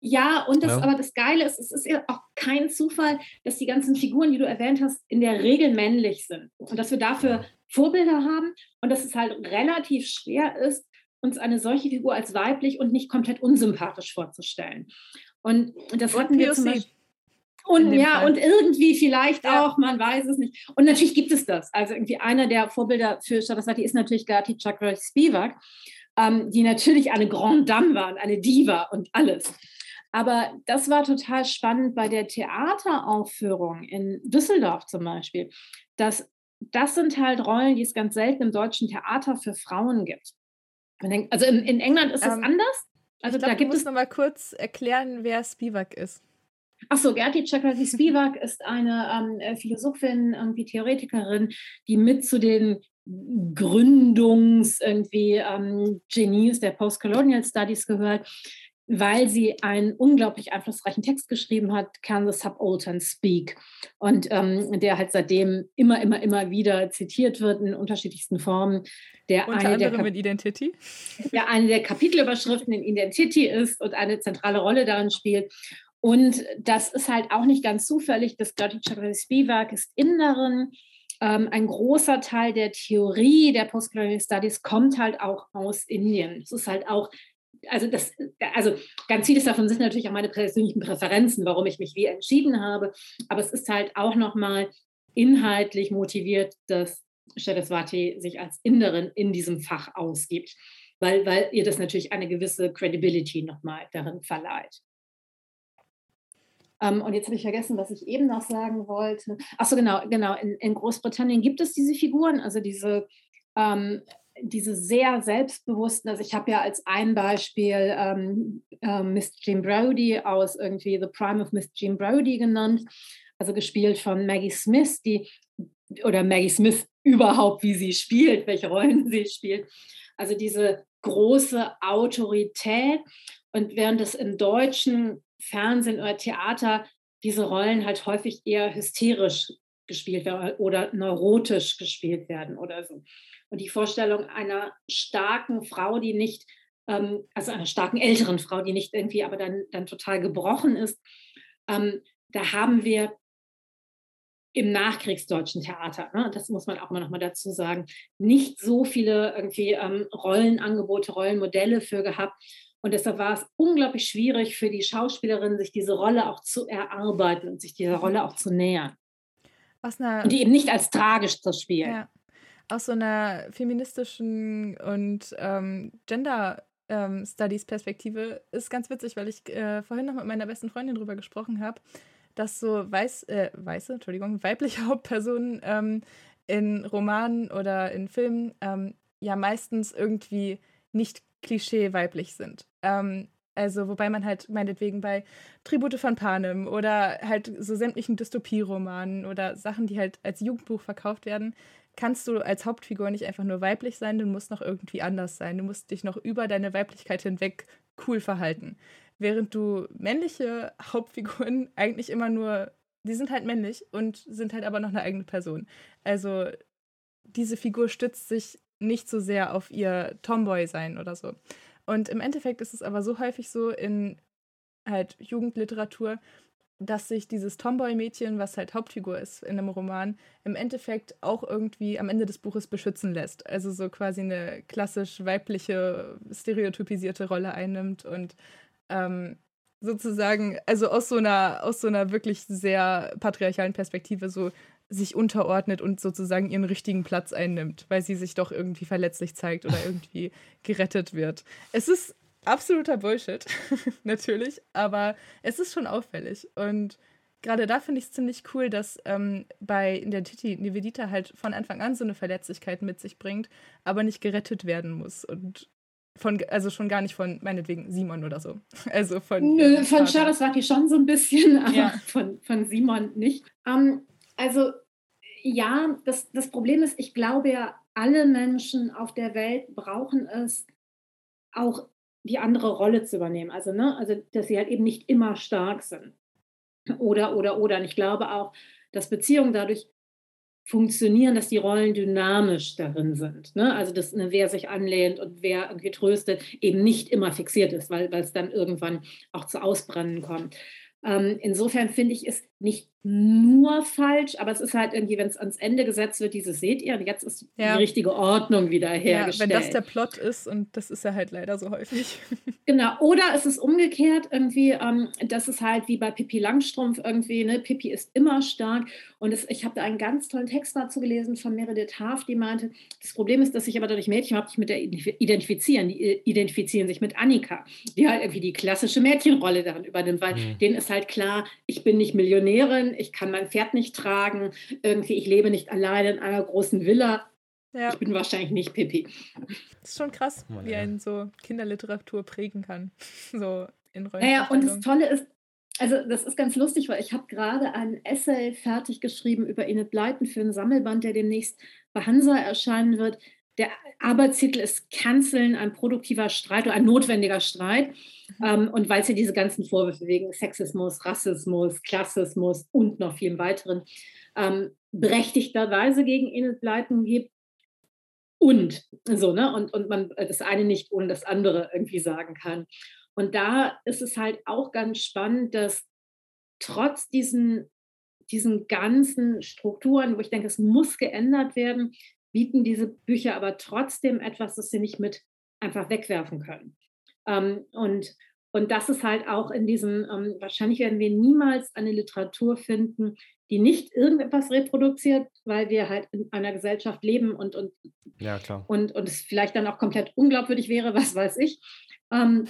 Ja, und das, ja. aber das Geile ist, es ist ja auch kein Zufall, dass die ganzen Figuren, die du erwähnt hast, in der Regel männlich sind. Und dass wir dafür Vorbilder haben und dass es halt relativ schwer ist, uns eine solche Figur als weiblich und nicht komplett unsympathisch vorzustellen. Und das hatten wir zum Beispiel. Und ja, Fall. und irgendwie vielleicht ja. auch, man weiß es nicht. Und natürlich gibt es das. Also irgendwie einer der Vorbilder für Saraswati ist natürlich Gati Chakra Spivak, ähm, die natürlich eine Grande Dame war, eine Diva und alles. Aber das war total spannend bei der Theateraufführung in Düsseldorf zum Beispiel. Dass das sind halt Rollen, die es ganz selten im deutschen Theater für Frauen gibt. Also in, in England ist es ähm, anders. Also glaub, da gibt es noch mal kurz erklären, wer Spivak ist. Achso, Gerti Chakravarti *laughs* Spivak ist eine ähm, äh, Philosophin, irgendwie Theoretikerin, die mit zu den Gründungs irgendwie ähm, Genies der Postcolonial Studies gehört, weil sie einen unglaublich einflussreichen Text geschrieben hat, Can the Subaltern Speak? Und ähm, der halt seitdem immer, immer, immer wieder zitiert wird in unterschiedlichsten Formen. Der Unter eine anderem der in Identity? Der eine der Kapitelüberschriften in Identity ist und eine zentrale Rolle darin spielt. Und das ist halt auch nicht ganz zufällig. Das Chakravarti Spivak ist Inderin. Ähm, ein großer Teil der Theorie der Postcolonial Studies kommt halt auch aus Indien. Es ist halt auch, also das, also ganz vieles davon sind natürlich auch meine persönlichen Präferenzen, warum ich mich wie entschieden habe. Aber es ist halt auch nochmal inhaltlich motiviert, dass Saraswati sich als Inderin in diesem Fach ausgibt, weil, weil ihr das natürlich eine gewisse Credibility nochmal darin verleiht. Ähm, und jetzt habe ich vergessen, was ich eben noch sagen wollte. Achso, genau, genau. In, in Großbritannien gibt es diese Figuren, also diese ähm, diese sehr selbstbewussten, also ich habe ja als ein Beispiel ähm, äh, Miss Jean Brody aus irgendwie The Prime of Miss Jean Brody genannt, also gespielt von Maggie Smith, die oder Maggie Smith überhaupt, wie sie spielt, welche Rollen sie spielt. Also diese große Autorität und während es im deutschen Fernsehen oder Theater diese Rollen halt häufig eher hysterisch gespielt werden oder neurotisch gespielt werden oder so. Und die Vorstellung einer starken Frau, die nicht, ähm, also einer starken älteren Frau, die nicht irgendwie aber dann, dann total gebrochen ist, ähm, da haben wir im nachkriegsdeutschen Theater, ne, das muss man auch mal nochmal dazu sagen, nicht so viele irgendwie ähm, Rollenangebote, Rollenmodelle für gehabt. Und deshalb war es unglaublich schwierig für die Schauspielerin, sich diese Rolle auch zu erarbeiten und sich dieser Rolle auch zu nähern. Eine, und die eben nicht als tragisch zu spielen. Ja aus so einer feministischen und ähm, Gender ähm, Studies Perspektive ist ganz witzig, weil ich äh, vorhin noch mit meiner besten Freundin drüber gesprochen habe, dass so weiß, äh, weiße, Entschuldigung, weibliche *laughs* Hauptpersonen ähm, in Romanen oder in Filmen ähm, ja meistens irgendwie nicht klischee weiblich sind. Ähm, also, wobei man halt meinetwegen bei Tribute von Panem oder halt so sämtlichen Dystopieromanen oder Sachen, die halt als Jugendbuch verkauft werden, kannst du als Hauptfigur nicht einfach nur weiblich sein, du musst noch irgendwie anders sein. Du musst dich noch über deine Weiblichkeit hinweg cool verhalten. Während du männliche *laughs* Hauptfiguren eigentlich immer nur, die sind halt männlich und sind halt aber noch eine eigene Person. Also diese Figur stützt sich nicht so sehr auf ihr Tomboy-Sein oder so. Und im Endeffekt ist es aber so häufig so in halt Jugendliteratur, dass sich dieses Tomboy-Mädchen, was halt Hauptfigur ist in einem Roman, im Endeffekt auch irgendwie am Ende des Buches beschützen lässt. Also so quasi eine klassisch weibliche, stereotypisierte Rolle einnimmt und ähm, sozusagen, also aus so einer, aus so einer wirklich sehr patriarchalen Perspektive so sich unterordnet und sozusagen ihren richtigen Platz einnimmt, weil sie sich doch irgendwie verletzlich zeigt oder *laughs* irgendwie gerettet wird. Es ist absoluter Bullshit, *laughs* natürlich, aber es ist schon auffällig. Und gerade da finde ich es ziemlich cool, dass ähm, bei Identity Nivedita halt von Anfang an so eine Verletzlichkeit mit sich bringt, aber nicht gerettet werden muss. Und von, also schon gar nicht von meinetwegen Simon oder so. *laughs* Also von. Nö, von Saraswati schon so ein bisschen, aber ja. von, von Simon nicht. Ähm, also ja, das, das Problem ist, ich glaube ja, alle Menschen auf der Welt brauchen es auch die andere Rolle zu übernehmen. Also, ne, also dass sie halt eben nicht immer stark sind. Oder, oder, oder. Und ich glaube auch, dass Beziehungen dadurch funktionieren, dass die Rollen dynamisch darin sind. Ne? Also, dass ne, wer sich anlehnt und wer irgendwie tröstet, eben nicht immer fixiert ist, weil, weil es dann irgendwann auch zu Ausbrennen kommt. Ähm, insofern finde ich es nicht nur falsch, aber es ist halt irgendwie, wenn es ans Ende gesetzt wird, dieses seht ihr, und jetzt ist ja. die richtige Ordnung wieder hergestellt. Ja, wenn das der Plot ist, und das ist ja halt leider so häufig. *laughs* Genau, oder es ist umgekehrt irgendwie, ähm, das ist halt wie bei Pippi Langstrumpf irgendwie, ne, Pippi ist immer stark und es, ich habe da einen ganz tollen Text dazu gelesen von Meredith Haaf, die meinte, das Problem ist, dass sich aber dadurch Mädchen überhaupt nicht mit der identifizieren, die äh, identifizieren sich mit Annika, die halt irgendwie die klassische Mädchenrolle darin übernimmt, weil mhm. denen ist halt klar, ich bin nicht Millionärin, ich kann mein Pferd nicht tragen, irgendwie ich lebe nicht alleine in einer großen Villa. Ja. Ich bin wahrscheinlich nicht Pippi. Das ist schon krass, oh, wie einen so Kinderliteratur prägen kann. *laughs* So in Rollen. Ja, und das Tolle ist, also das ist ganz lustig, weil ich habe gerade ein Essay fertig geschrieben über Enid Blyton für einen Sammelband, der demnächst bei Hansa erscheinen wird. Der Arbeitstitel ist Canceln, ein produktiver Streit oder ein notwendiger Streit. Mhm. Ähm, und weil es ja diese ganzen Vorwürfe wegen Sexismus, Rassismus, Klassismus und noch vielen weiteren ähm, berechtigterweise gegen Blyton gibt. Und so, ne? Und, und man das eine nicht ohne das andere irgendwie sagen kann. Und da ist es halt auch ganz spannend, dass trotz diesen, diesen ganzen Strukturen, wo ich denke, es muss geändert werden, bieten diese Bücher aber trotzdem etwas, das sie nicht mit einfach wegwerfen können. Ähm, und, und das ist halt auch in diesem, ähm, wahrscheinlich werden wir niemals eine Literatur finden, die nicht irgendetwas reproduziert, weil wir halt in einer Gesellschaft leben und, und, ja, und, und es vielleicht dann auch komplett unglaubwürdig wäre, *laughs* was weiß ich. Ähm,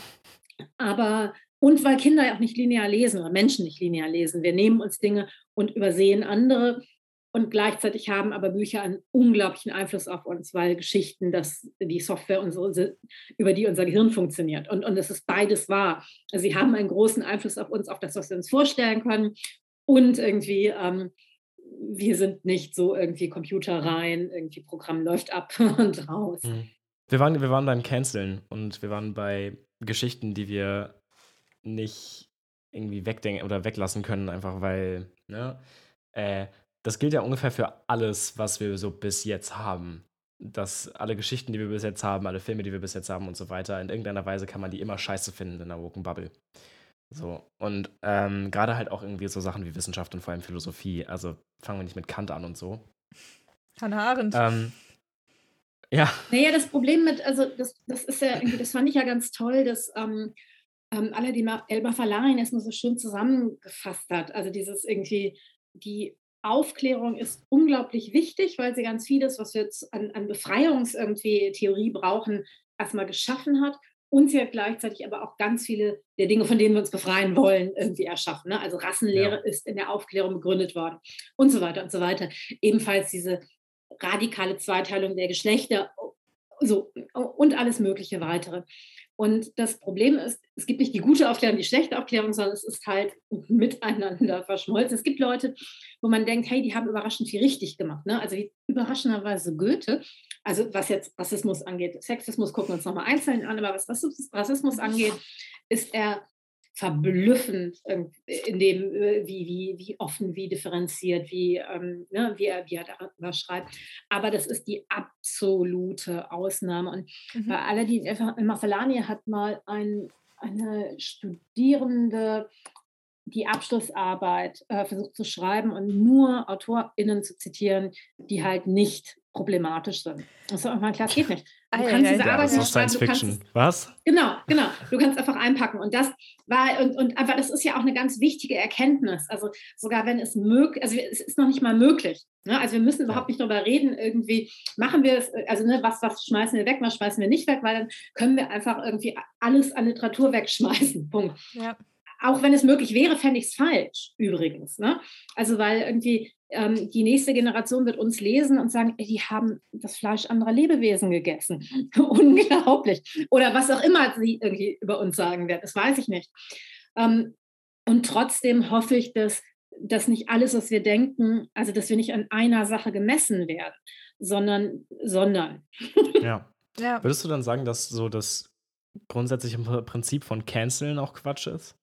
aber Und weil Kinder ja auch nicht linear lesen oder Menschen nicht linear lesen. Wir nehmen uns Dinge und übersehen andere. Und gleichzeitig haben aber Bücher einen unglaublichen Einfluss auf uns, weil Geschichten, das, die Software, unsere, über die unser Gehirn funktioniert. Und, und es ist beides wahr. Also sie haben einen großen Einfluss auf uns, auf das, was wir uns vorstellen können. Und irgendwie, ähm, wir sind nicht so irgendwie Computer rein, irgendwie Programm läuft ab *laughs* und raus. Mhm. Wir waren, wir waren beim Canceln und wir waren bei Geschichten, die wir nicht irgendwie wegdenken oder weglassen können, einfach weil, ne, äh, das gilt ja ungefähr für alles, was wir so bis jetzt haben. Dass alle Geschichten, die wir bis jetzt haben, alle Filme, die wir bis jetzt haben und so weiter, in irgendeiner Weise kann man die immer scheiße finden in der Woken Bubble. So, und ähm, gerade halt auch irgendwie so Sachen wie Wissenschaft und vor allem Philosophie. Also fangen wir nicht mit Kant an und so. Hannah Arendt. Ähm, ja. Naja, das Problem mit, also das, das ist ja irgendwie, das fand ich ja ganz toll, dass ähm, ähm, Aladdin Elba Falarin erstmal so schön zusammengefasst hat. Also dieses irgendwie, die Aufklärung ist unglaublich wichtig, weil sie ganz vieles, was wir jetzt an, an Befreiungstheorie brauchen, erstmal geschaffen hat. Und sie hat gleichzeitig aber auch ganz viele der Dinge, von denen wir uns befreien wollen, irgendwie erschaffen. Ne? Also Rassenlehre ja. ist in der Aufklärung begründet worden und so weiter und so weiter. Ebenfalls diese radikale Zweiteilung der Geschlechter so, und alles mögliche weitere. Und das Problem ist, es gibt nicht die gute Aufklärung, die schlechte Aufklärung, sondern es ist halt miteinander verschmolzen. Es gibt Leute, wo man denkt, hey, die haben überraschend viel richtig gemacht. Ne? Also überraschenderweise Goethe, also was jetzt Rassismus angeht, Sexismus gucken wir uns nochmal einzeln an, aber was Rassismus angeht, ist er verblüffend in dem, äh, wie, wie, wie offen, wie differenziert, wie, ähm, ne, wie, er, wie er darüber schreibt. Aber das ist die absolute Ausnahme. Und mhm. bei Aladdin Mafalani hat mal ein, eine Studierende die Abschlussarbeit äh, versucht zu schreiben und nur AutorInnen zu zitieren, die halt nicht problematisch sind. Das ist einfach klar, das geht nicht. Du kannst diese ja, Arbeit das ist Science Fiction. Was? Genau, genau. Du kannst einfach einpacken. Und das war, und, und einfach, das ist ja auch eine ganz wichtige Erkenntnis. Also sogar wenn es möglich, also es ist noch nicht mal möglich. Ne? Also wir müssen überhaupt nicht darüber reden, irgendwie machen wir es, also ne, was, was schmeißen wir weg, was schmeißen wir nicht weg, weil dann können wir einfach irgendwie alles an Literatur wegschmeißen. *laughs* Punkt. Ja auch wenn es möglich wäre, fände ich es falsch, übrigens. Ne? Also, weil irgendwie ähm, die nächste Generation wird uns lesen und sagen, ey, die haben das Fleisch anderer Lebewesen gegessen. *laughs* Unglaublich. Oder was auch immer sie irgendwie über uns sagen werden, das weiß ich nicht. Ähm, und trotzdem hoffe ich, dass, dass nicht alles, was wir denken, also dass wir nicht an einer Sache gemessen werden, sondern, sondern. Ja. *laughs* ja. Würdest du dann sagen, dass so das grundsätzliche Prinzip von Canceln auch Quatsch ist?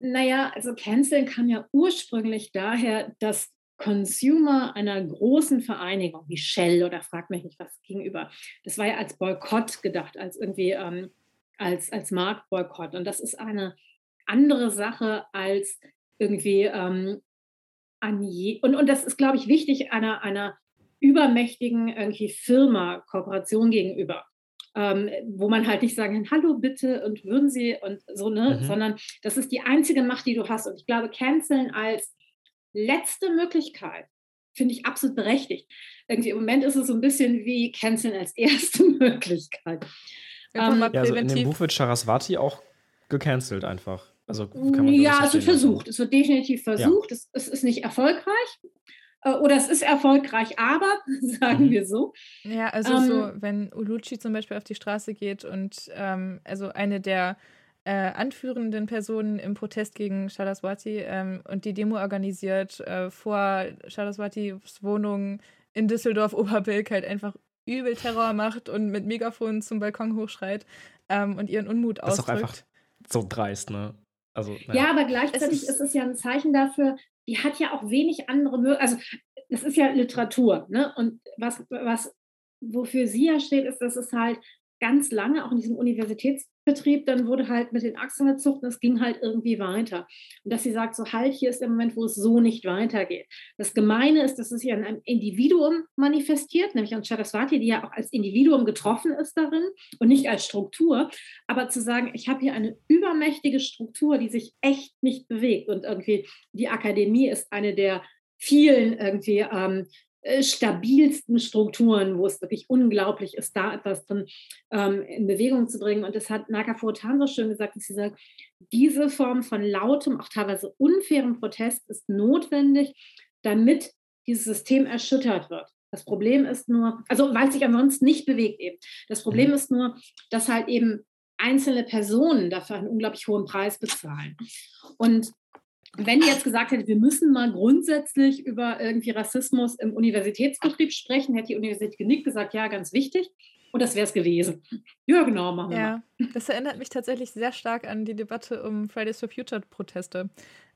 Naja, also Canceln kam ja ursprünglich daher, dass Consumer einer großen Vereinigung wie Shell oder frag mich nicht was gegenüber, das war ja als Boykott gedacht, als irgendwie ähm, als, als Marktboykott. Und das ist eine andere Sache als irgendwie ähm, an je und, und das ist, glaube ich, wichtig einer, einer übermächtigen irgendwie Firma, Kooperation gegenüber ähm, wo man halt nicht sagen kann, hallo bitte und würden Sie und so, ne, mhm. sondern das ist die einzige Macht, die du hast. Und ich glaube, canceln als letzte Möglichkeit finde ich absolut berechtigt. Irgendwie im Moment ist es so ein bisschen wie canceln als *laughs* erste Möglichkeit. Ähm, ja, also in dem Buch wird Charaswati auch gecancelt einfach. Also ja, es wird versucht. Es wird definitiv versucht. Ja. Es, es, ist nicht erfolgreich. Äh, oder es ist erfolgreich, aber, *laughs* sagen mhm. wir so. Ja, also ähm, so, wenn Uluchi zum Beispiel auf die Straße geht und ähm, also eine der äh, anführenden Personen im Protest gegen Saraswati ähm, und die Demo organisiert äh, vor Saraswatis Wohnung in Düsseldorf-Oberbilk halt einfach übel Terror macht und mit Megafon zum Balkon hochschreit ähm, und ihren Unmut das ausdrückt. Das ist auch einfach so dreist, ne? Also, ja. ja, aber gleichzeitig es ist, ist, es ja ein Zeichen dafür, die hat ja auch wenig andere Möglichkeiten. Also das ist ja Literatur. Ne? Und was, was, wofür sie ja steht, ist, dass es halt ganz lange auch in diesem Universitätsbetrieb, dann wurde halt mit den Achsen gezuckt und es ging halt irgendwie weiter. Und dass sie sagt, so halt, hier ist der Moment, wo es so nicht weitergeht. Das Gemeine ist, dass es sich an einem Individuum manifestiert, nämlich an Saraswati, die ja auch als Individuum getroffen ist darin und nicht als Struktur. Aber zu sagen, ich habe hier eine übermächtige Struktur, die sich echt nicht bewegt und irgendwie die Akademie ist eine der vielen irgendwie ähm, äh, stabilsten Strukturen, wo es wirklich unglaublich ist, da etwas drin ähm, in Bewegung zu bringen. Und das hat Naka Fotan so schön gesagt, dass sie sagt, diese Form von lautem, auch teilweise unfairem Protest ist notwendig, damit dieses System erschüttert wird. Das Problem ist nur, also weil es sich ansonsten nicht bewegt eben. Das Problem mhm. ist nur, dass halt eben einzelne Personen dafür einen unglaublich hohen Preis bezahlen. Und wenn die jetzt gesagt hätte, wir müssen mal grundsätzlich über irgendwie Rassismus im Universitätsbetrieb sprechen, hätte die Universität genickt, gesagt, ja, ganz wichtig. Und das wäre es gewesen. Ja, genau, machen wir ja, mal. Das erinnert mich tatsächlich sehr stark an die Debatte um Fridays for Future Proteste.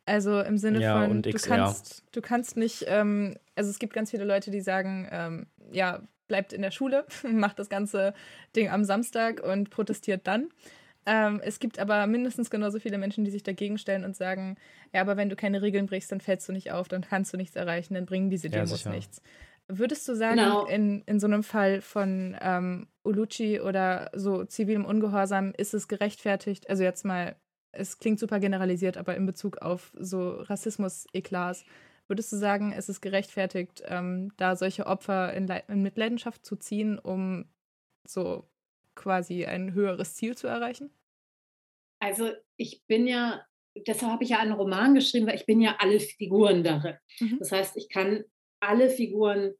Also im Sinne ja, von, du kannst, du kannst nicht, ähm, also es gibt ganz viele Leute, die sagen, ähm, ja, bleibt in der Schule, *laughs* macht das ganze Ding am Samstag und protestiert dann. Ähm, es gibt aber mindestens genauso viele Menschen, die sich dagegen stellen und sagen, ja, aber wenn du keine Regeln brichst, dann fällst du nicht auf, dann kannst du nichts erreichen, dann bringen diese Demos ja, nichts. Würdest du sagen, genau. in, in so einem Fall von ähm, Uluchi oder so zivilem Ungehorsam ist es gerechtfertigt, also jetzt mal, es klingt super generalisiert, aber in Bezug auf so Rassismus-Eklats, würdest du sagen, es ist gerechtfertigt, ähm, da solche Opfer in, in Mitleidenschaft zu ziehen, um so quasi ein höheres Ziel zu erreichen? Also ich bin ja, deshalb habe ich ja einen Roman geschrieben, weil ich bin ja alle Figuren darin. Mhm. Das heißt, ich kann alle Figuren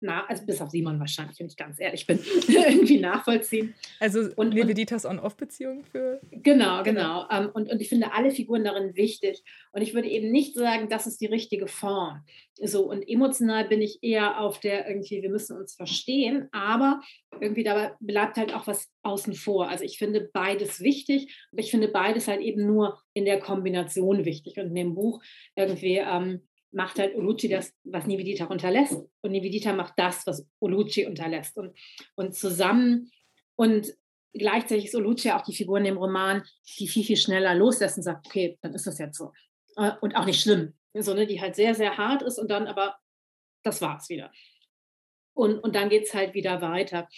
na, also bis auf Simon wahrscheinlich, wenn ich ganz ehrlich bin, *laughs* irgendwie nachvollziehen. Also und Leveditas On-Off-Beziehung für. Genau, genau. Um, ähm, und, und ich finde alle Figuren darin wichtig. Und ich würde eben nicht sagen, das ist die richtige Form. So, und emotional bin ich eher auf der irgendwie, wir müssen uns verstehen, aber irgendwie dabei bleibt halt auch was außen vor. Also ich finde beides wichtig, aber ich finde beides halt eben nur in der Kombination wichtig. Und in dem Buch irgendwie ähm, macht halt Olucci das, was Nivedita unterlässt. Und Nivedita macht das, was Olucci unterlässt. Und, und zusammen und gleichzeitig ist Olucci auch die Figur in dem Roman, die viel, viel schneller loslässt und sagt, okay, dann ist das jetzt so. Äh, und auch nicht schlimm. So, ne, die halt sehr, sehr hart ist und dann aber, das war's wieder. Und, und dann geht es halt wieder weiter.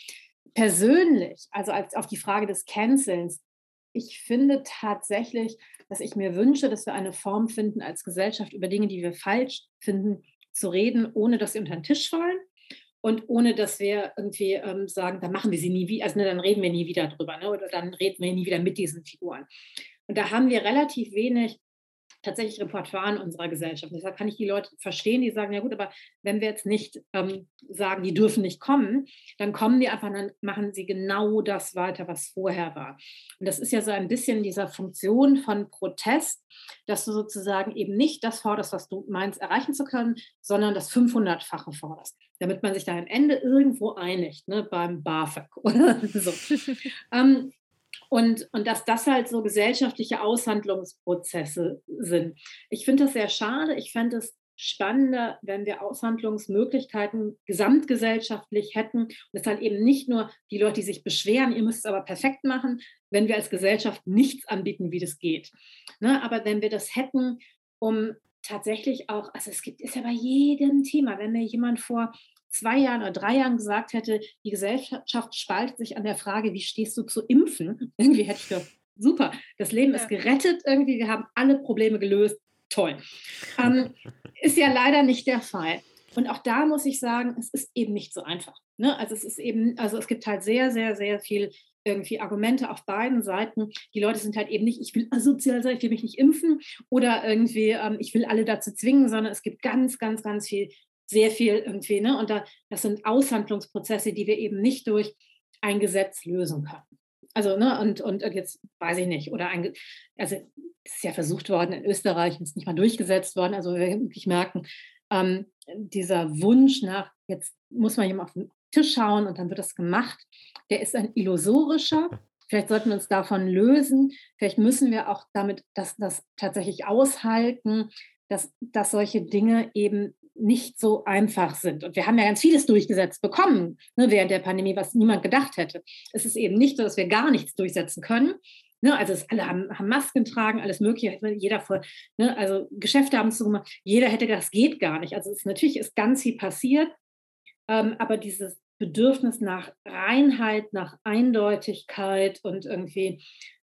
Persönlich, also als auf die Frage des Cancelns, ich finde tatsächlich, dass ich mir wünsche, dass wir eine Form finden als Gesellschaft über Dinge, die wir falsch finden, zu reden, ohne dass sie unter den Tisch fallen und ohne dass wir irgendwie ähm, sagen, dann machen wir sie nie wieder, also ne, dann reden wir nie wieder drüber ne, oder dann reden wir nie wieder mit diesen Figuren. Und da haben wir relativ wenig tatsächlich Repertoire in unserer Gesellschaft. Deshalb kann ich die Leute verstehen, die sagen, ja gut, aber wenn wir jetzt nicht ähm, sagen, die dürfen nicht kommen, dann kommen die einfach, dann machen sie genau das weiter, was vorher war. Und das ist ja so ein bisschen dieser Funktion von Protest, dass du sozusagen eben nicht das forderst, was du meinst, erreichen zu können, sondern das 500-fache forderst, damit man sich da am Ende irgendwo einigt, ne, beim BAföG *laughs* oder so. ähm, und, und dass das halt so gesellschaftliche Aushandlungsprozesse sind. Ich finde das sehr schade. Ich fände es spannender, wenn wir Aushandlungsmöglichkeiten gesamtgesellschaftlich hätten. Und es halt eben nicht nur die Leute, die sich beschweren, ihr müsst es aber perfekt machen, wenn wir als Gesellschaft nichts anbieten, wie das geht. Ne? Aber wenn wir das hätten, um tatsächlich auch, also es gibt, ist ja bei jedem Thema, wenn mir jemand vor zwei Jahren oder drei Jahren gesagt hätte, die Gesellschaft spaltet sich an der Frage, wie stehst du zu Impfen? *laughs* Irgendwie hätte ich gedacht, super, das Leben ist gerettet, irgendwie, wir haben alle Probleme gelöst, toll. Ähm, *laughs* ist ja leider nicht der Fall. Und auch da muss ich sagen, es ist eben nicht so einfach. Ne? Also es ist eben, also es gibt halt sehr, sehr, sehr viel irgendwie Argumente auf beiden Seiten. Die Leute sind halt eben nicht, ich will asozial sein, ich will mich nicht impfen oder irgendwie, ähm, ich will alle dazu zwingen, sondern es gibt ganz, ganz, ganz viel sehr viel irgendwie. Ne? Und da, das sind Aushandlungsprozesse, die wir eben nicht durch ein Gesetz lösen können. Also, ne, und, und jetzt weiß ich nicht, oder ein, also es ist ja versucht worden in Österreich, ist nicht mal durchgesetzt worden. Also wir wirklich merken, ähm, dieser Wunsch nach, jetzt muss man jemand auf den Tisch schauen und dann wird das gemacht, der ist ein illusorischer. Vielleicht sollten wir uns davon lösen. Vielleicht müssen wir auch damit das, das tatsächlich aushalten, dass, dass solche Dinge eben nicht so einfach sind. Und wir haben ja ganz vieles durchgesetzt bekommen ne, während der Pandemie, was niemand gedacht hätte. Es ist eben nicht so, dass wir gar nichts durchsetzen können. Ne, also es, alle haben, haben, Masken tragen, alles Mögliche. Jeder vor, ne, also Geschäfte haben zugemacht. Jeder hätte das geht gar nicht. Also es, natürlich ist ganz viel passiert, ähm, aber dieses Bedürfnis nach Reinheit, nach Eindeutigkeit und irgendwie,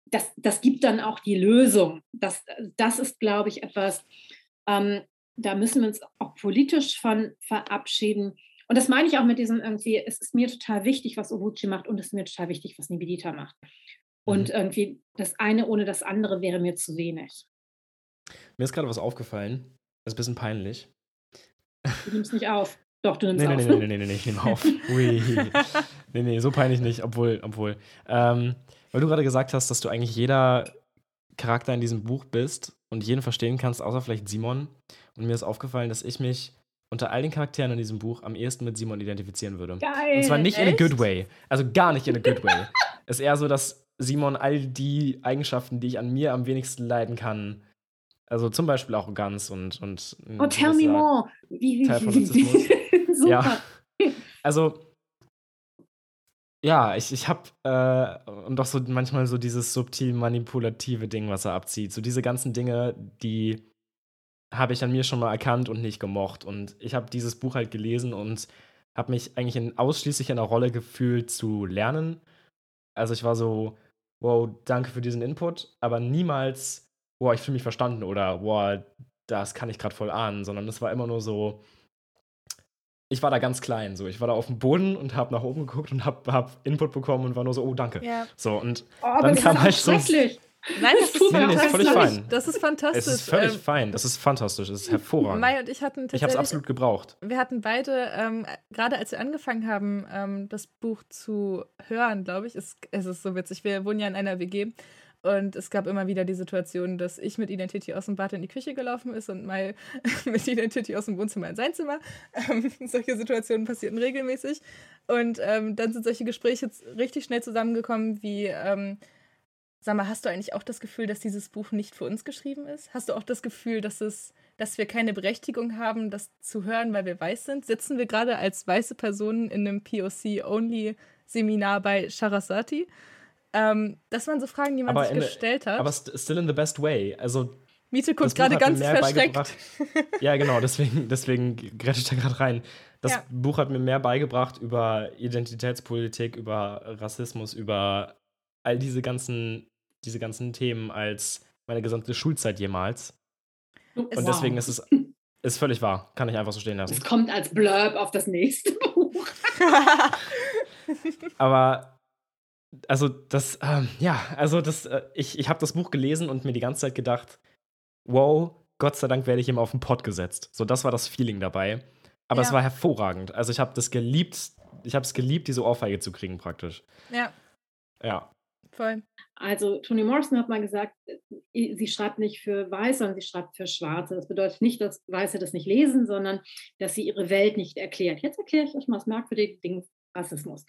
das, das gibt dann auch die Lösung. Das, das ist, glaube ich, etwas, ähm, da müssen wir uns auch politisch von verabschieden. Und das meine ich auch mit diesem irgendwie, es ist mir total wichtig, was Obuchi macht und es ist mir total wichtig, was Nibidita macht. Und mhm. irgendwie das eine ohne das andere wäre mir zu wenig. Mir ist gerade was aufgefallen. Das ist ein bisschen peinlich. Du nimmst nicht auf. Doch, du nimmst nee, auf. Nee, nee, nee, nee, nee, ich nehme auf. Ui. nee, nee, so peinlich nicht, obwohl, obwohl. Ähm, weil du gerade gesagt hast, dass du eigentlich jeder Charakter in diesem Buch bist und jeden verstehen kannst, außer vielleicht Simon. Und mir ist aufgefallen, dass ich mich unter all den Charakteren in diesem Buch am ehesten mit Simon identifizieren würde. Geil. Und zwar nicht Echt? in a good way. Also gar nicht in a good way. es *laughs* ist eher so, dass Simon all die Eigenschaften, die ich an mir am wenigsten leiden kann, also zum Beispiel Arroganz und. und oh, tell me more. Teil von. *laughs* Super. Ja. Also, ja, ich, ich habe äh, und doch so manchmal so dieses subtil manipulative Ding, was er abzieht. So diese ganzen Dinge, die habe ich an mir schon mal erkannt und nicht gemocht. Und ich habe dieses Buch halt gelesen und habe mich eigentlich in, ausschließlich in der Rolle gefühlt zu lernen. Also ich war so, wow, danke für diesen Input, aber niemals, wow, ich fühle mich verstanden oder wow, das kann ich gerade voll ahnen, sondern es war immer nur so, ich war da ganz klein, so ich war da auf dem Boden und habe nach oben geguckt und habe hab Input bekommen und war nur so, oh danke. Ja. So und oh, dann kam halt so Nein, das, ist, nee, nee, ist völlig fein. Das ist fantastisch. Es ist völlig ähm, fein. Das ist fantastisch. Es ist hervorragend. Mai und ich hatten Ich habe es absolut gebraucht. Wir hatten beide, ähm, gerade als wir angefangen haben, ähm, das Buch zu hören, glaube ich, ist, es ist so witzig. Wir wohnen ja in einer WG und es gab immer wieder die Situation, dass ich mit Identity aus dem Bad in die Küche gelaufen ist und Mai *laughs* mit Identity aus dem Wohnzimmer in sein Zimmer. Ähm, *laughs* solche Situationen passierten regelmäßig. Und ähm, dann sind solche Gespräche richtig schnell zusammengekommen, wie ähm, Sag mal, hast du eigentlich auch das Gefühl, dass dieses Buch nicht für uns geschrieben ist? Hast du auch das Gefühl, dass es, dass wir keine Berechtigung haben, das zu hören, weil wir weiß sind? Sitzen wir gerade als weiße Personen in einem POC-Only-Seminar bei Sharasati? Ähm, das waren so Fragen, die man aber sich gestellt hat. Aber still in the best way. Also Miete guckt gerade ganz versteckt. ja, genau, deswegen, deswegen grätsche ich da gerade rein. Das ja. Buch hat mir mehr beigebracht über Identitätspolitik, über Rassismus, über all diese ganzen diese ganzen Themen als meine gesamte Schulzeit jemals. Und wow. deswegen ist es *laughs* ist völlig wahr. Kann ich einfach so stehen lassen. Es kommt als Blurb auf das nächste *laughs* Buch. *laughs* Aber also das, ähm, ja, also das, äh, ich, ich habe das Buch gelesen und mir die ganze Zeit gedacht, wow, Gott sei Dank werde ich ihm auf den Pott gesetzt. So, das war das Feeling dabei. Aber ja. es war hervorragend. Also ich habe das geliebt, ich habe es geliebt, diese Ohrfeige zu kriegen praktisch. Ja. Ja. Voll. Also Toni Morrison hat mal gesagt, äh, sie schreibt nicht für Weiße, sondern sie schreibt für Schwarze. Das bedeutet nicht, dass Weiße das nicht lesen, sondern dass sie ihre Welt nicht erklärt. Jetzt erkläre ich euch mal das merkwürdige Ding Rassismus.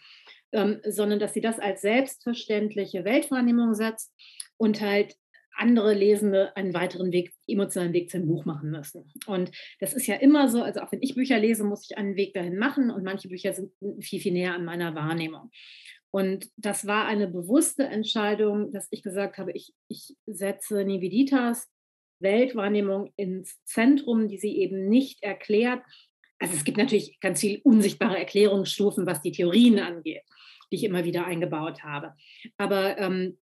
Ähm, sondern dass sie das als selbstverständliche Weltwahrnehmung setzt und halt andere Lesende einen weiteren Weg, emotionalen Weg zum Buch machen müssen. Und das ist ja immer so, also auch wenn ich Bücher lese, muss ich einen Weg dahin machen und manche Bücher sind viel, viel näher an meiner Wahrnehmung. Und das war eine bewusste Entscheidung, dass ich gesagt habe, ich, ich setze Nividitas Weltwahrnehmung ins Zentrum, die sie eben nicht erklärt. Also es gibt natürlich ganz viele unsichtbare Erklärungsstufen, was die Theorien angeht, die ich immer wieder eingebaut habe. Aber ähm,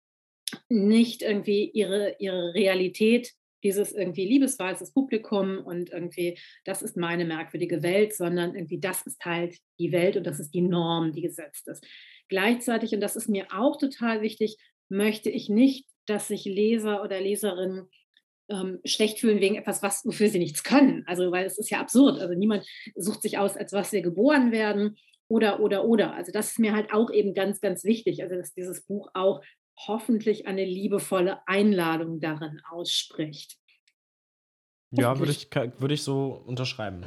nicht irgendwie ihre, ihre Realität, dieses irgendwie liebesweißes Publikum und irgendwie, das ist meine merkwürdige Welt, sondern irgendwie, das ist halt die Welt und das ist die Norm, die gesetzt ist. Gleichzeitig, und das ist mir auch total wichtig, möchte ich nicht, dass sich Leser oder Leserinnen ähm, schlecht fühlen wegen etwas, was, wofür sie nichts können. Also, weil es ist ja absurd. Also niemand sucht sich aus, als was wir geboren werden oder, oder, oder. Also das ist mir halt auch eben ganz, ganz wichtig. Also, dass dieses Buch auch hoffentlich eine liebevolle Einladung darin ausspricht. Ja, würde ich, würde ich so unterschreiben.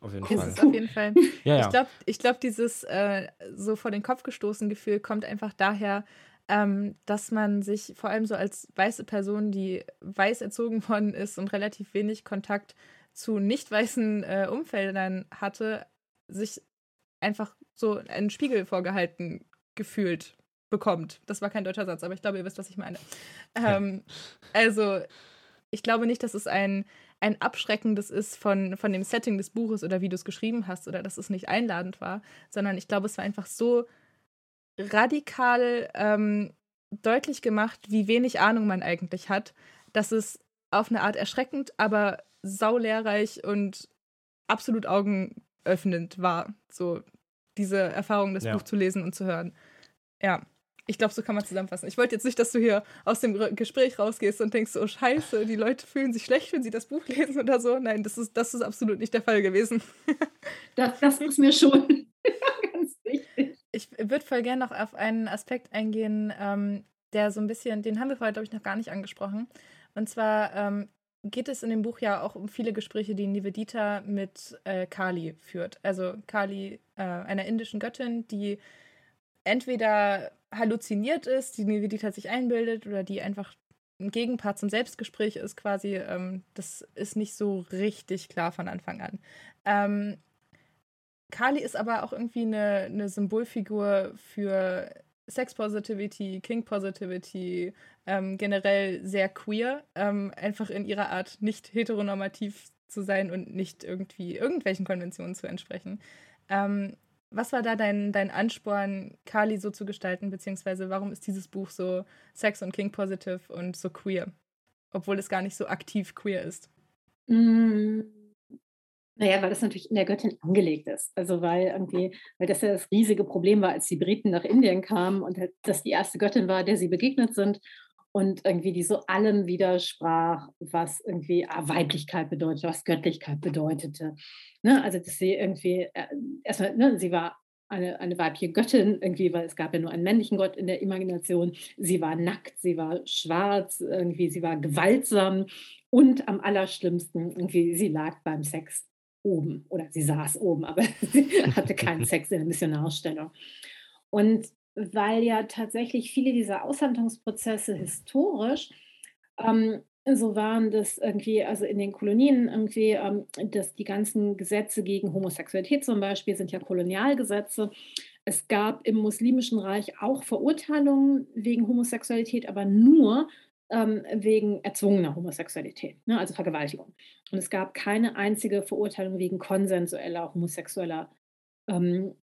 Auf jeden Fall. Ist auf jeden Fall. ja, ja. Ich glaube, ich glaub, dieses äh, so vor den Kopf gestoßen Gefühl kommt einfach daher, ähm, dass man sich vor allem so als weiße Person, die weiß erzogen *laughs* worden ist und relativ wenig Kontakt zu nicht weißen äh, Umfeldern hatte, sich einfach so einen Spiegel vorgehalten gefühlt bekommt. Das war kein deutscher Satz, aber ich glaube, ihr wisst, was ich meine. Ähm, also, ich glaube nicht, dass es ein ein abschreckendes ist von, von dem Setting des Buches oder wie du es geschrieben hast oder dass es nicht einladend war, sondern ich glaube, es war einfach so radikal ähm, deutlich gemacht, wie wenig Ahnung man eigentlich hat, dass es auf eine Art erschreckend, aber saulehrreich und absolut augenöffnend war. So diese Erfahrung, das ja. Buch zu lesen und zu hören. Ja, ich glaube, so kann man zusammenfassen. Ich wollte jetzt nicht, dass du hier aus dem Gespräch rausgehst und denkst, oh Scheiße, die Leute fühlen sich schlecht, wenn sie das Buch lesen oder so. Nein, das ist, das ist absolut nicht der Fall gewesen. *laughs* das, das ist mir schon *laughs* ganz wichtig. Ich würde voll gerne noch auf einen Aspekt eingehen, ähm, der so ein bisschen, den haben wir vorher, glaube ich, noch gar nicht angesprochen. Und zwar ähm, geht es in dem Buch ja auch um viele Gespräche, die Nivedita mit äh, Kali führt. Also Kali, äh, einer indischen Göttin, die entweder halluziniert ist, die Nivedita sich einbildet oder die einfach ein Gegenpart zum Selbstgespräch ist quasi. Ähm, das ist nicht so richtig klar von Anfang an. Ähm, Kali ist aber auch irgendwie eine, eine Symbolfigur für Sex Positivity, King Positivity, ähm, generell sehr queer, ähm, einfach in ihrer Art nicht heteronormativ zu sein und nicht irgendwie irgendwelchen Konventionen zu entsprechen. Ähm, was war da dein, dein Ansporn, Kali so zu gestalten, beziehungsweise warum ist dieses Buch so sex- und king-positive und so queer, obwohl es gar nicht so aktiv queer ist? Mm. Naja, weil das natürlich in der Göttin angelegt ist. Also weil irgendwie, weil das ja das riesige Problem war, als die Briten nach Indien kamen und halt, das die erste Göttin war, der sie begegnet sind und irgendwie die so allem widersprach, was irgendwie ah, Weiblichkeit bedeutet, was Göttlichkeit bedeutete. Ne? Also dass sie irgendwie, äh, erstmal, ne, sie war eine, eine weibliche Göttin, irgendwie, weil es gab ja nur einen männlichen Gott in der Imagination. Sie war nackt, sie war schwarz, irgendwie, sie war gewaltsam und am allerschlimmsten, irgendwie, sie lag beim Sex oben oder sie saß oben, aber *laughs* sie hatte keinen *laughs* Sex in der Missionarstellung. Und weil ja tatsächlich viele dieser Aushandlungsprozesse historisch ähm, so waren, dass irgendwie, also in den Kolonien irgendwie, ähm, dass die ganzen Gesetze gegen Homosexualität zum Beispiel sind ja Kolonialgesetze. Es gab im Muslimischen Reich auch Verurteilungen wegen Homosexualität, aber nur ähm, wegen erzwungener Homosexualität, ne, also Vergewaltigung. Und es gab keine einzige Verurteilung wegen konsensueller homosexueller ähm,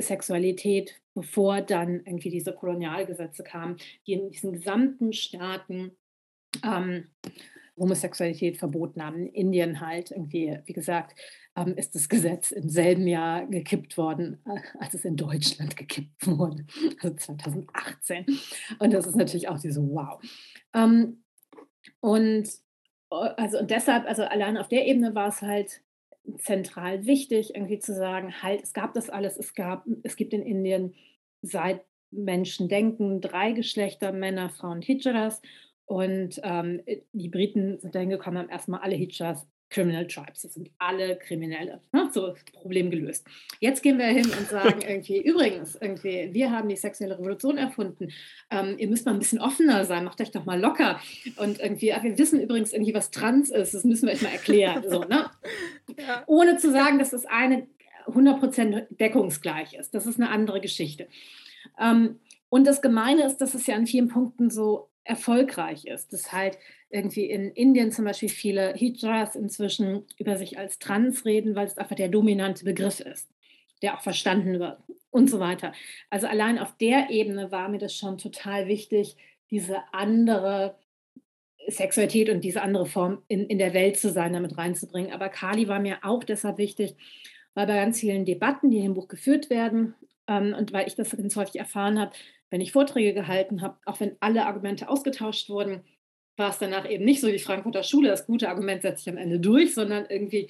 Sexualität, bevor dann irgendwie diese Kolonialgesetze kamen, die in diesen gesamten Staaten ähm, Homosexualität verboten haben. In Indien halt irgendwie, wie gesagt, ähm, ist das Gesetz im selben Jahr gekippt worden, äh, als es in Deutschland gekippt wurde, also 2018. Und das ist natürlich auch diese Wow. Ähm, und äh, also und deshalb, also allein auf der Ebene war es halt zentral wichtig, irgendwie zu sagen, halt, es gab das alles, es gab, es gibt in Indien seit Menschen denken drei Geschlechter, Männer, Frauen, Hijras. Und ähm, die Briten sind dahin gekommen, haben erstmal alle Hijras Criminal Tribes. Das sind alle Kriminelle. Ne? So, Problem gelöst. Jetzt gehen wir hin und sagen *laughs* irgendwie, übrigens, irgendwie, wir haben die sexuelle Revolution erfunden. Ähm, ihr müsst mal ein bisschen offener sein, macht euch doch mal locker. Und irgendwie, ach, wir wissen übrigens irgendwie, was Trans ist. Das müssen wir euch mal erklären. So, ne? *laughs* Ja. Ohne zu sagen, dass das eine 100% deckungsgleich ist. Das ist eine andere Geschichte. Ähm, und das Gemeine ist, dass es ja an vielen Punkten so erfolgreich ist. Dass halt irgendwie in Indien zum Beispiel viele Hijras inzwischen über sich als trans reden, weil es einfach der dominante Begriff ist, der auch verstanden wird und so weiter. Also allein auf der Ebene war mir das schon total wichtig, diese andere Sexualität und diese andere Form in, in der Welt zu sein, damit reinzubringen. Aber Kali war mir auch deshalb wichtig, weil bei ganz vielen Debatten, die im Buch geführt werden, ähm, und weil ich das ganz häufig erfahren habe, wenn ich Vorträge gehalten habe, auch wenn alle Argumente ausgetauscht wurden, war es danach eben nicht so wie Frankfurter Schule, das gute Argument setzt sich am Ende durch, sondern irgendwie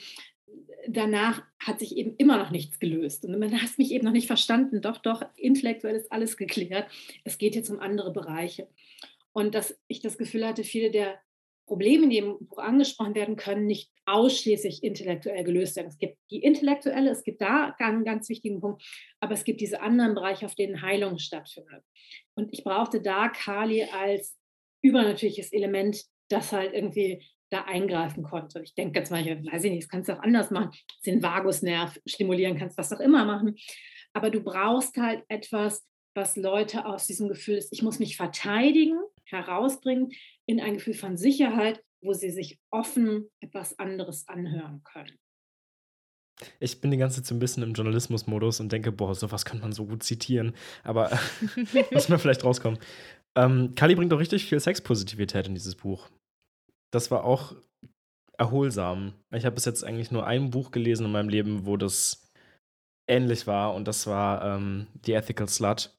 danach hat sich eben immer noch nichts gelöst. Und man hat mich eben noch nicht verstanden. Doch, doch, intellektuell ist alles geklärt. Es geht jetzt um andere Bereiche. Und dass ich das Gefühl hatte, viele der Probleme, die im Buch angesprochen werden können, nicht ausschließlich intellektuell gelöst werden. Es gibt die intellektuelle, es gibt da einen ganz wichtigen Punkt, aber es gibt diese anderen Bereiche, auf denen Heilung stattfindet. Und ich brauchte da Kali als übernatürliches Element, das halt irgendwie da eingreifen konnte. Ich denke jetzt mal, ich weiß ich nicht, das kannst du auch anders machen, den Vagusnerv stimulieren kannst, was auch immer machen. Aber du brauchst halt etwas, was Leute aus diesem Gefühl ist, ich muss mich verteidigen, herausbringen in ein Gefühl von Sicherheit, wo sie sich offen etwas anderes anhören können. Ich bin die ganze Zeit so ein bisschen im Journalismus-Modus und denke, boah, sowas kann man so gut zitieren. Aber *laughs* *laughs* muss man vielleicht rauskommen. Ähm, Kali bringt doch richtig viel Sexpositivität in dieses Buch. Das war auch erholsam. Ich habe bis jetzt eigentlich nur ein Buch gelesen in meinem Leben, wo das ähnlich war und das war ähm, The Ethical Slut.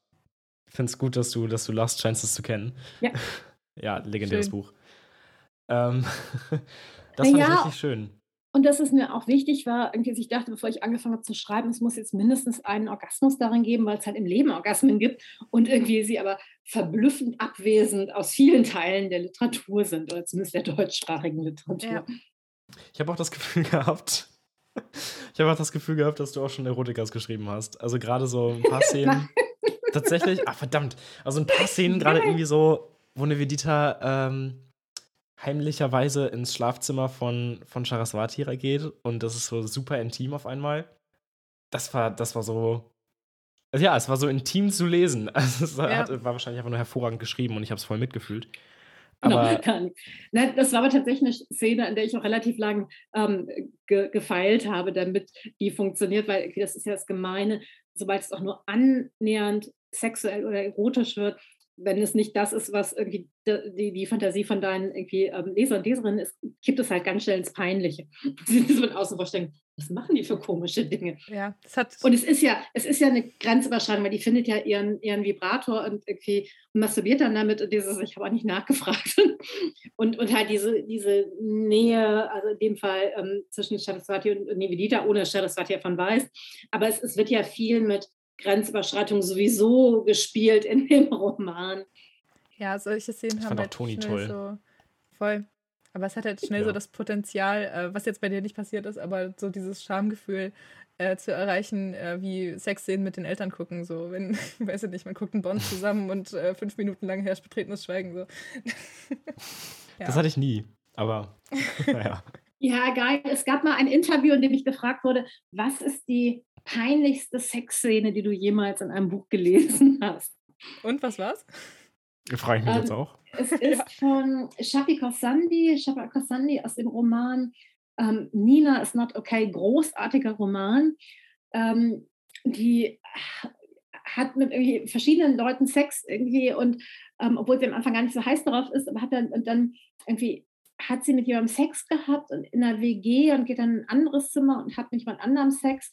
Ich finde es gut, dass du, dass du lachst, scheinst es zu kennen. Ja. *laughs* ja, legendäres Schön. Buch. Ähm, *laughs* das fand Ja. ich richtig schön. Und dass es mir auch wichtig war, irgendwie, dass ich dachte, bevor ich angefangen habe zu schreiben, es muss jetzt mindestens einen Orgasmus darin geben, weil es halt im Leben Orgasmen gibt und irgendwie sie aber verblüffend abwesend aus vielen Teilen der Literatur sind oder zumindest der deutschsprachigen Literatur. Ja. Ich habe auch das Gefühl gehabt, *laughs* ich habe auch das Gefühl gehabt, dass du auch schon Erotikas geschrieben hast. Also gerade so ein paar *laughs* Szenen. tatsächlich, ah verdammt, also ein paar Szenen gerade irgendwie so, wo eine Vedita ähm, heimlicherweise ins Schlafzimmer von, von Saraswati geht und das ist so super intim auf einmal. Das war, das war so. Also ja, es war so intim zu lesen. *laughs* Also es Ja. hat, war wahrscheinlich einfach nur hervorragend geschrieben und ich habe es voll mitgefühlt. Genau, *laughs* Aber. Nein, das war aber tatsächlich eine Szene, an der ich auch relativ lang ähm, ge gefeilt habe, damit die funktioniert, weil das ist ja das Gemeine, sobald es auch nur annähernd sexuell oder erotisch wird, wenn es nicht das ist, was irgendwie die, die Fantasie von deinen irgendwie, ähm, Leser und Leserinnen ist, kippt es halt ganz schnell ins Peinliche. *laughs* Sie sind von außen vorstellen, was machen die für komische Dinge? Ja, das hat. Und es ist ja, es ist ja eine Grenzüberschreitung, weil die findet ja ihren, ihren Vibrator und irgendwie masturbiert dann damit und dieses, ich habe auch nicht nachgefragt. *laughs* Und, und halt diese, diese Nähe, also in dem Fall ähm, zwischen Saraswati und Nivedita, ohne Saraswati davon weiß. Aber es, es wird ja viel mit Grenzüberschreitung sowieso gespielt in dem *laughs* Roman. Ja, solche Szenen Ich haben fand auch halt Toni schnell toll. so voll. Aber es hat halt schnell so Ja. das Potenzial, äh, was jetzt bei dir nicht passiert ist, aber so dieses Schamgefühl äh, zu erreichen, äh, wie Sexszenen mit den Eltern gucken. So, wenn, ich *laughs* weiß ich nicht, man guckt einen Bond zusammen *laughs* und äh, fünf Minuten lang herrscht betretenes Schweigen. So. ja. das hatte ich nie. Aber naja. Ja, geil. Es gab mal ein Interview, in dem ich gefragt wurde, was ist die peinlichste Sexszene, die du jemals in einem Buch gelesen *laughs* hast? Und was war's? Frage ich mich Ähm, jetzt auch. Es ist von Shafi Khorsandi, Shafi Khorsandi aus dem Roman ähm, Nina is not okay, großartiger Roman. Ähm, die hat mit irgendwie verschiedenen Leuten Sex irgendwie und ähm, obwohl sie am Anfang gar nicht so heiß darauf ist, aber hat dann und dann irgendwie hat sie mit jemandem Sex gehabt und in einer WG und geht dann in ein anderes Zimmer und hat mit jemand anderem Sex.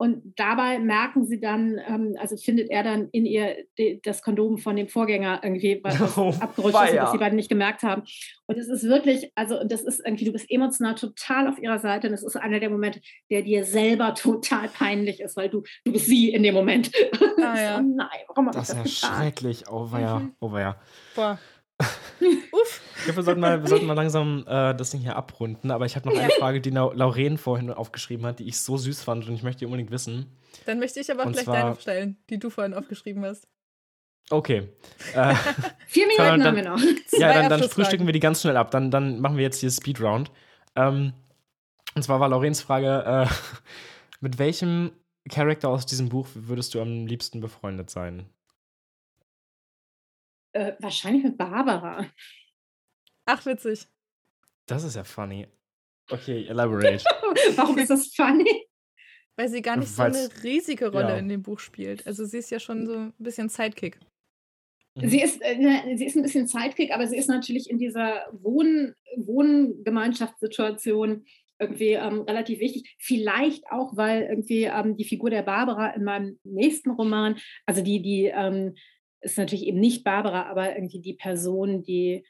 Und dabei merken sie dann, ähm, also findet er dann in ihr de, das Kondom von dem Vorgänger irgendwie, was *laughs* Oh, abgerutscht ist, was die beiden nicht gemerkt haben. Und es ist wirklich, also das ist irgendwie, du bist emotional total auf ihrer Seite und es ist einer der Momente, der dir selber *laughs* total peinlich ist, weil du, du bist sie in dem Moment. *laughs* Ah, ja. so, nein, warum Das das, ist ja schrecklich. Oh weia, Mhm. oh weia. Boah. Uff. Ich glaube, wir sollten mal, wir sollten mal langsam äh, das Ding hier abrunden. Aber ich habe noch eine Frage, die Lau Lauren vorhin aufgeschrieben hat, die ich so süß fand und ich möchte die unbedingt wissen. Dann möchte ich aber auch Und gleich zwar- deine stellen, die du vorhin aufgeschrieben hast. Okay. *laughs* Äh, Vier Minuten Sondern haben wir noch. ja, dann, dann frühstücken wir die ganz schnell ab. Dann, dann machen wir jetzt hier Speedround. Ähm, und zwar war Laurens Frage: äh, *laughs* Mit welchem Charakter aus diesem Buch würdest du am liebsten befreundet sein? Äh, wahrscheinlich mit Barbara. Ach, witzig. Das ist ja funny. Okay, elaborate. *laughs* Warum ist das funny? Weil sie gar nicht so Weil's- eine riesige Rolle ja. in dem Buch spielt. Also sie ist ja schon so ein bisschen Sidekick. Sie ist, äh, sie ist ein bisschen Sidekick, aber sie ist natürlich in dieser Wohn Wohngemeinschaftssituation irgendwie ähm, relativ wichtig. Vielleicht auch, weil irgendwie ähm, die Figur der Barbara in meinem nächsten Roman, also die, die ähm, ist natürlich eben nicht Barbara, aber irgendwie die Person, die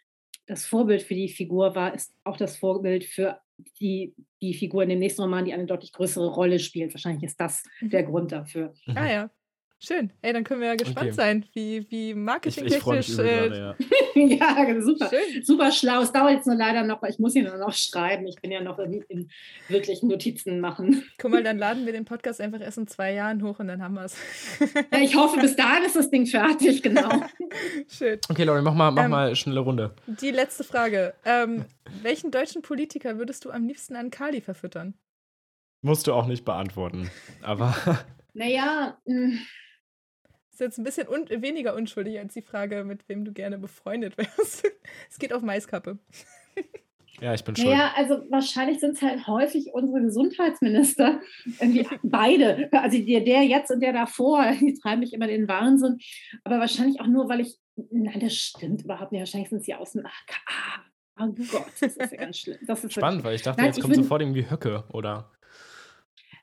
das Vorbild für die Figur war, ist auch das Vorbild für die, die Figur in dem nächsten Roman, die eine deutlich größere Rolle spielt. Wahrscheinlich ist das Mhm. der Grund dafür. Mhm. Ah ja. Schön. Ey, dann können wir ja gespannt Okay. sein, wie, wie Ich, ich freue mich marketingtechnisch. äh, ja. *laughs* ja, super. Schön. super schlau. Es dauert jetzt nur leider noch, weil ich muss ihn nur noch schreiben. Ich bin ja noch in, in wirklichen Notizen machen. Guck mal, dann laden wir den Podcast einfach erst in zwei Jahren hoch und dann haben wir es. Ja, ich hoffe, bis dahin ist das Ding fertig, genau. *laughs* Schön. Okay, Lauren, mach mal, mach Ähm, mal schnelle Runde. Die letzte Frage. Ähm, welchen deutschen Politiker würdest du am liebsten an Kali verfüttern? Musst du auch nicht beantworten. Aber Naja, mh, Ist jetzt ein bisschen un weniger unschuldig als die Frage, mit wem du gerne befreundet wärst. *laughs* es geht auf Maiskappe. *laughs* ja, ich bin schuld. naja, also wahrscheinlich sind es halt häufig unsere Gesundheitsminister. Irgendwie beide. Also der, der jetzt und der davor, die treiben mich immer in den Wahnsinn. Aber wahrscheinlich auch nur, weil ich. Nein, das stimmt überhaupt nicht. Wahrscheinlich sind sie aus dem AKA. Oh Gott, das ist ja ganz schlimm. Das ist Spannend, weil ich dachte, Nein, jetzt ich kommt bin- sofort irgendwie Höcke oder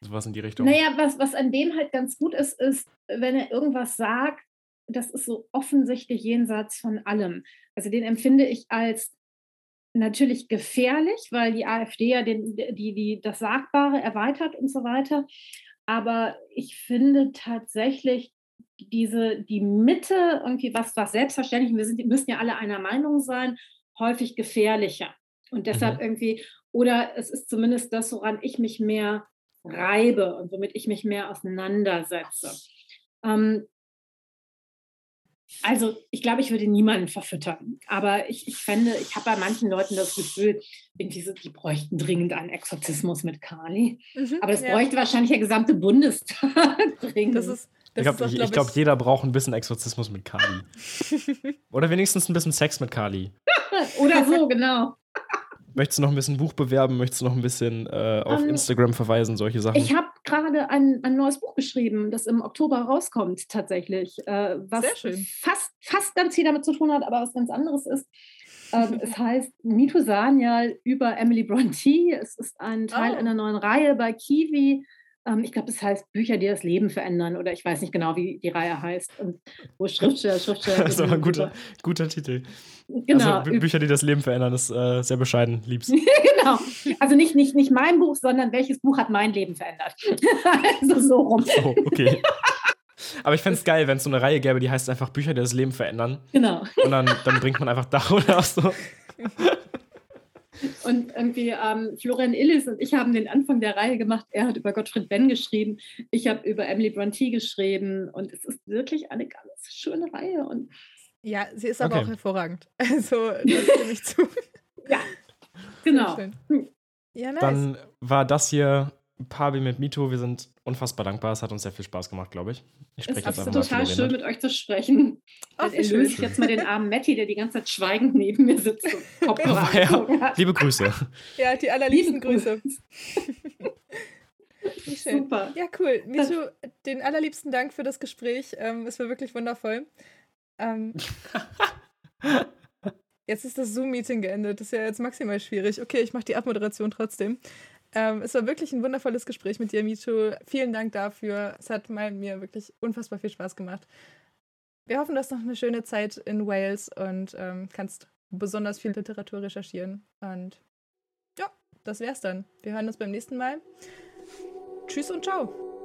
sowas in die Richtung. Naja, was, was an dem halt ganz gut ist, ist, wenn er irgendwas sagt, das ist so offensichtlich jenseits von allem. Also den empfinde ich als natürlich gefährlich, weil die AfD ja den, die, die, das Sagbare erweitert und so weiter. Aber ich finde tatsächlich diese, die Mitte, irgendwie was, was selbstverständlich, wir sind, müssen ja alle einer Meinung sein, häufig gefährlicher. Und deshalb Mhm. irgendwie, oder es ist zumindest das, woran ich mich mehr reibe und womit ich mich mehr auseinandersetze. Ähm, also ich glaube, ich würde niemanden verfüttern. Aber ich, ich fände, ich habe bei manchen Leuten das Gefühl, irgendwie so, die bräuchten dringend einen Exorzismus mit Kali. Mhm, Aber das ja. bräuchte wahrscheinlich der gesamte Bundestag *laughs* dringend. Das ist, das ich glaube, glaub ich glaub, jeder braucht ein bisschen Exorzismus mit Kali. *laughs* oder wenigstens ein bisschen Sex mit Kali. Oder so, *laughs* genau. Möchtest du noch ein bisschen Buch bewerben? Möchtest du noch ein bisschen äh, auf Ähm, Instagram verweisen? Solche Sachen. Ich habe gerade ein, ein neues Buch geschrieben, das im Oktober rauskommt tatsächlich, äh, was Sehr schön. fast, fast ganz viel damit zu tun hat, aber was ganz anderes ist. Ähm, es heißt Mito Sanyal über Emily Bronte. Es ist ein Teil Oh. einer neuen Reihe bei Kiwi. Ähm, ich glaube, es heißt Bücher, die das Leben verändern oder ich weiß nicht genau, wie die Reihe heißt. Und wo Schriftsteller, *laughs* Schriftsteller. das ist aber ein guter, guter Titel. Genau, Also Bü Bücher, die das Leben verändern, ist äh, sehr bescheiden. Lieb's. *laughs* genau. Also nicht, nicht, nicht mein Buch, sondern welches Buch hat mein Leben verändert. *laughs* also so rum. Oh, okay. Aber ich fände es geil, wenn es so eine Reihe gäbe, die heißt einfach Bücher, die das Leben verändern. Genau. Und dann, dann bringt man einfach darüber so. Und irgendwie ähm, Florian Illis und ich haben den Anfang der Reihe gemacht. Er hat über Gottfried Benn geschrieben, ich habe über Emily Bronte geschrieben. Und es ist wirklich eine ganz schöne Reihe. Und Ja, sie ist aber Okay. auch hervorragend. *laughs* Also, da stimme ich zu. ja, genau. Ja, nice. Dann war das hier Pabi mit Mito. Wir sind unfassbar dankbar. Es hat uns sehr viel Spaß gemacht, glaube ich. Ich Es spreche jetzt ist einfach mal total für schön, Lena. mit euch zu sprechen. Ach, Dann erlöse ich jetzt mal den armen Matti, der die ganze Zeit schweigend neben mir sitzt und *laughs* Kopfhörer Ja. Liebe Grüße. *laughs* ja, die allerliebsten Liebe Grüße. *laughs* Wie schön. Super. Ja, cool. Michu, den allerliebsten Dank für das Gespräch. Ähm, es war wirklich wundervoll. Ähm, jetzt ist das Zoom-Meeting geendet. Das ist ja jetzt maximal schwierig. Okay, ich mache die Abmoderation trotzdem. Ähm, es war wirklich ein wundervolles Gespräch mit dir, Michu. Vielen Dank dafür. Es hat mal, mir wirklich unfassbar viel Spaß gemacht. Wir hoffen, du hast noch eine schöne Zeit in Wales und ähm, kannst besonders viel Literatur recherchieren. Und ja, das wär's dann. Wir hören uns beim nächsten Mal. Tschüss und ciao.